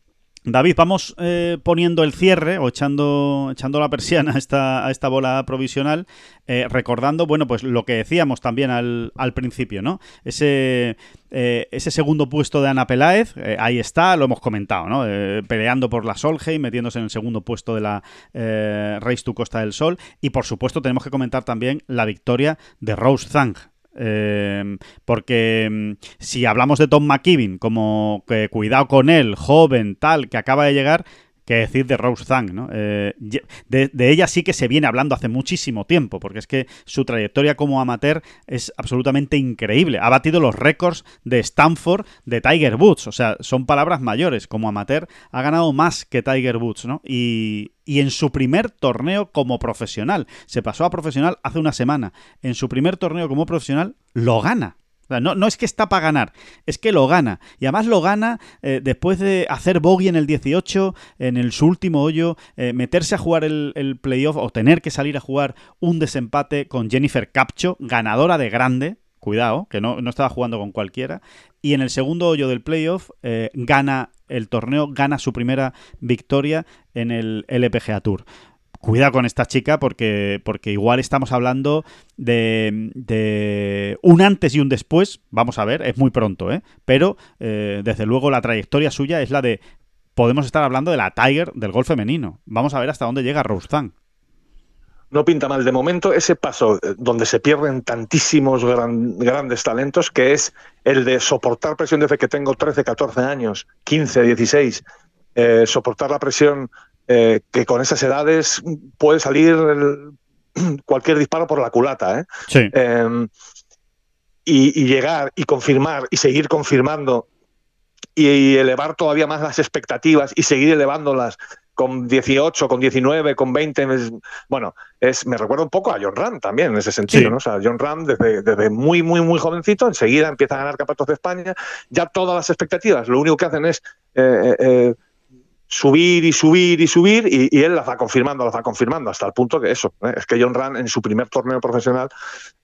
David, vamos eh, poniendo el cierre o echando, echando la persiana a esta, a esta bola provisional, eh, recordando, bueno, pues lo que decíamos también al, al principio, ¿no? Ese, eh, ese segundo puesto de Ana Peláez, eh, ahí está, lo hemos comentado, ¿no? Peleando por la Solheim, metiéndose en el segundo puesto de la Race to Costa del Sol, y por supuesto tenemos que comentar también la victoria de Rose Zhang, eh, porque mm, si hablamos de Tom McKibben como que cuidado con él, joven, tal, que acaba de llegar, que decir de Rose Zhang, ¿no? Eh, de, ella sí que se viene hablando hace muchísimo tiempo, porque es que su trayectoria como amateur es absolutamente increíble. Ha batido los récords de Stanford de Tiger Woods, o sea, son palabras mayores. Como amateur ha ganado más que Tiger Woods, ¿no? Y en su primer torneo como profesional, se pasó a profesional hace una semana, en su primer torneo como profesional lo gana. No, no es que está para ganar, es que lo gana. Y además lo gana eh, después de hacer bogey en el 18, en el, su último hoyo, eh, meterse a jugar el, el playoff o tener que salir a jugar un desempate con Jennifer Capcho, ganadora de grande. Cuidado, que no, no estaba jugando con cualquiera. Y en el segundo hoyo del playoff eh, gana el torneo, gana su primera victoria en el LPGA Tour cuidado con esta chica porque, porque igual estamos hablando de, un antes y un después. Vamos a ver, es muy pronto, ¿eh? Pero eh, desde luego la trayectoria suya es la de. Podemos estar hablando de la Tiger del golf femenino. Vamos a ver hasta dónde llega Zhang. No pinta mal de momento ese paso eh, donde se pierden tantísimos gran- grandes talentos, que es el de soportar presión desde que tengo 13, 14 años, 15, 16, eh, soportar la presión eh, que con esas edades puede salir el- <clears throat> cualquier disparo por la culata. ¿eh? Sí. Eh, y, y llegar y confirmar y seguir confirmando y, y elevar todavía más las expectativas y seguir elevándolas con 18, con 19, con 20. es- bueno, es, me recuerda un poco a John Ram también en ese sentido. Sí. ¿no? O sea, John Ram desde, desde muy, muy, muy jovencito, enseguida empieza a ganar campeonatos de España. Ya todas las expectativas lo único que hacen es eh, eh, subir y subir y subir y, y él las va confirmando, las va confirmando hasta el punto que eso, ¿eh? es que John Ram en su primer torneo profesional,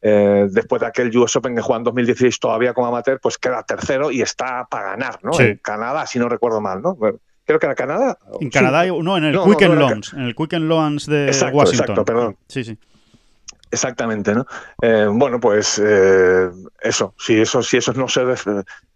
eh, después de aquel US Open que juega en 2016 todavía como amateur, pues queda tercero y está para ganar, ¿no? Sí. En Canadá, si no recuerdo mal, ¿no? Creo que era Canadá. En Sí. Canadá, no, en el No, Quicken no, no. En el Quicken Loans de Exacto, Washington. exacto, perdón. Sí, sí. Exactamente, ¿no? Eh, bueno, pues eh, eso, si eso, si eso no se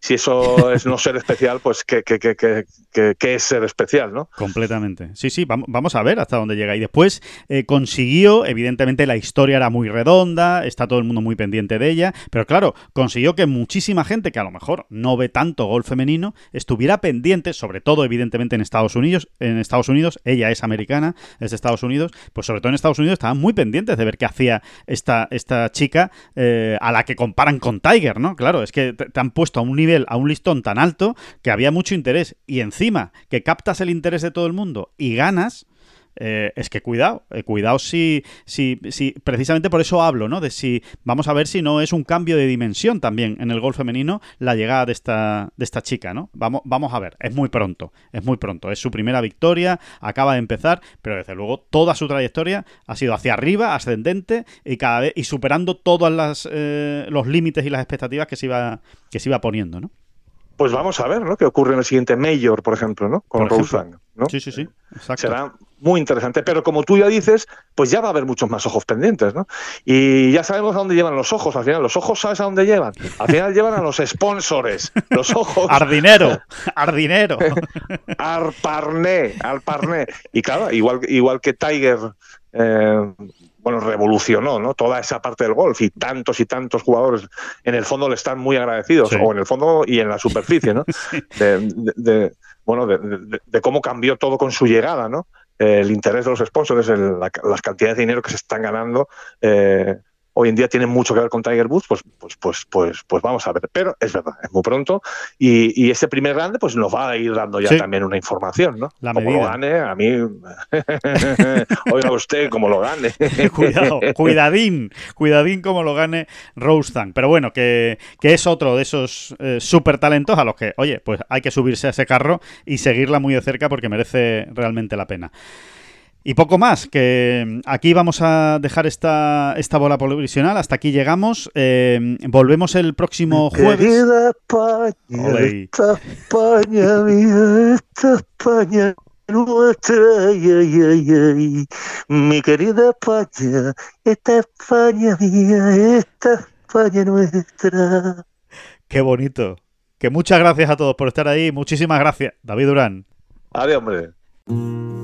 si eso es no ser especial, pues ¿qué, qué, qué, qué es ser especial, ¿no? Completamente. Sí, sí, vamos, a ver hasta dónde llega. Y después eh, consiguió, evidentemente la historia era muy redonda, está todo el mundo muy pendiente de ella, pero claro, consiguió que muchísima gente que a lo mejor no ve tanto golf femenino estuviera pendiente, sobre todo evidentemente en Estados Unidos, en Estados Unidos, ella es americana, es de Estados Unidos, pues sobre todo en Estados Unidos estaban muy pendientes de ver qué hacía esta, esta chica eh, a la que comparan con Tiger, ¿no? Claro, es que te, han puesto a un nivel, a un listón tan alto que había mucho interés y encima que captas el interés de todo el mundo y ganas, eh, es que cuidado, eh, cuidado si, si, si, precisamente por eso hablo, ¿no? De si vamos a ver si no es un cambio de dimensión también en el gol femenino la llegada de esta, de esta chica, ¿no? Vamos, vamos a ver, es muy pronto, es muy pronto, es su primera victoria, acaba de empezar, pero desde luego toda su trayectoria ha sido hacia arriba, ascendente y cada vez y superando todos eh, los límites y las expectativas que se iba, que se iba poniendo, ¿no? Pues vamos a ver, ¿no? ¿Qué ocurre en el siguiente Major, por ejemplo, ¿no? Con Roseland, ¿no? Sí, sí, sí. Exacto. Será muy interesante. Pero como tú ya dices, pues ya va a haber muchos más ojos pendientes, ¿no? Y ya sabemos a dónde llevan los ojos. Al final, los ojos, ¿sabes a dónde llevan? Al final llevan a los sponsors. Los ojos. Ardinero. Ardinero. <laughs> Arparné. Arparné. Y claro, igual, igual que Tiger. Eh, bueno, revolucionó ¿no? toda esa parte del golf y tantos y tantos jugadores en el fondo le están muy agradecidos, o en el fondo y en la superficie, ¿no? <laughs> de, bueno, de, cómo cambió todo con su llegada, ¿no? El interés de los sponsors, las cantidades de dinero que se están ganando. Eh, hoy en día tiene mucho que ver con Tiger Woods, pues, pues, pues, pues, pues vamos a ver. Pero es verdad, es muy pronto. Y, y ese primer grande, pues nos va a ir dando ya también una información, ¿no? La como lo gane, a mí. <laughs> Oiga usted, como lo gane. <laughs> Cuidado, cuidadín, cuidadín como lo gane Rose Pero bueno, que, que, es otro de esos eh, súper talentos a los que, oye, pues hay que subirse a ese carro y seguirla muy de cerca porque merece realmente la pena. Y poco más, que aquí vamos a dejar esta, esta bola provisional, hasta aquí llegamos. Eh, volvemos el próximo jueves. Querida España, esta España mía, esta España nuestra, ay, ay, ay, ay. mi querida España, esta España mía, esta España nuestra. Qué bonito. Que muchas gracias a todos por estar ahí. Muchísimas gracias, David Durán. Adiós, hombre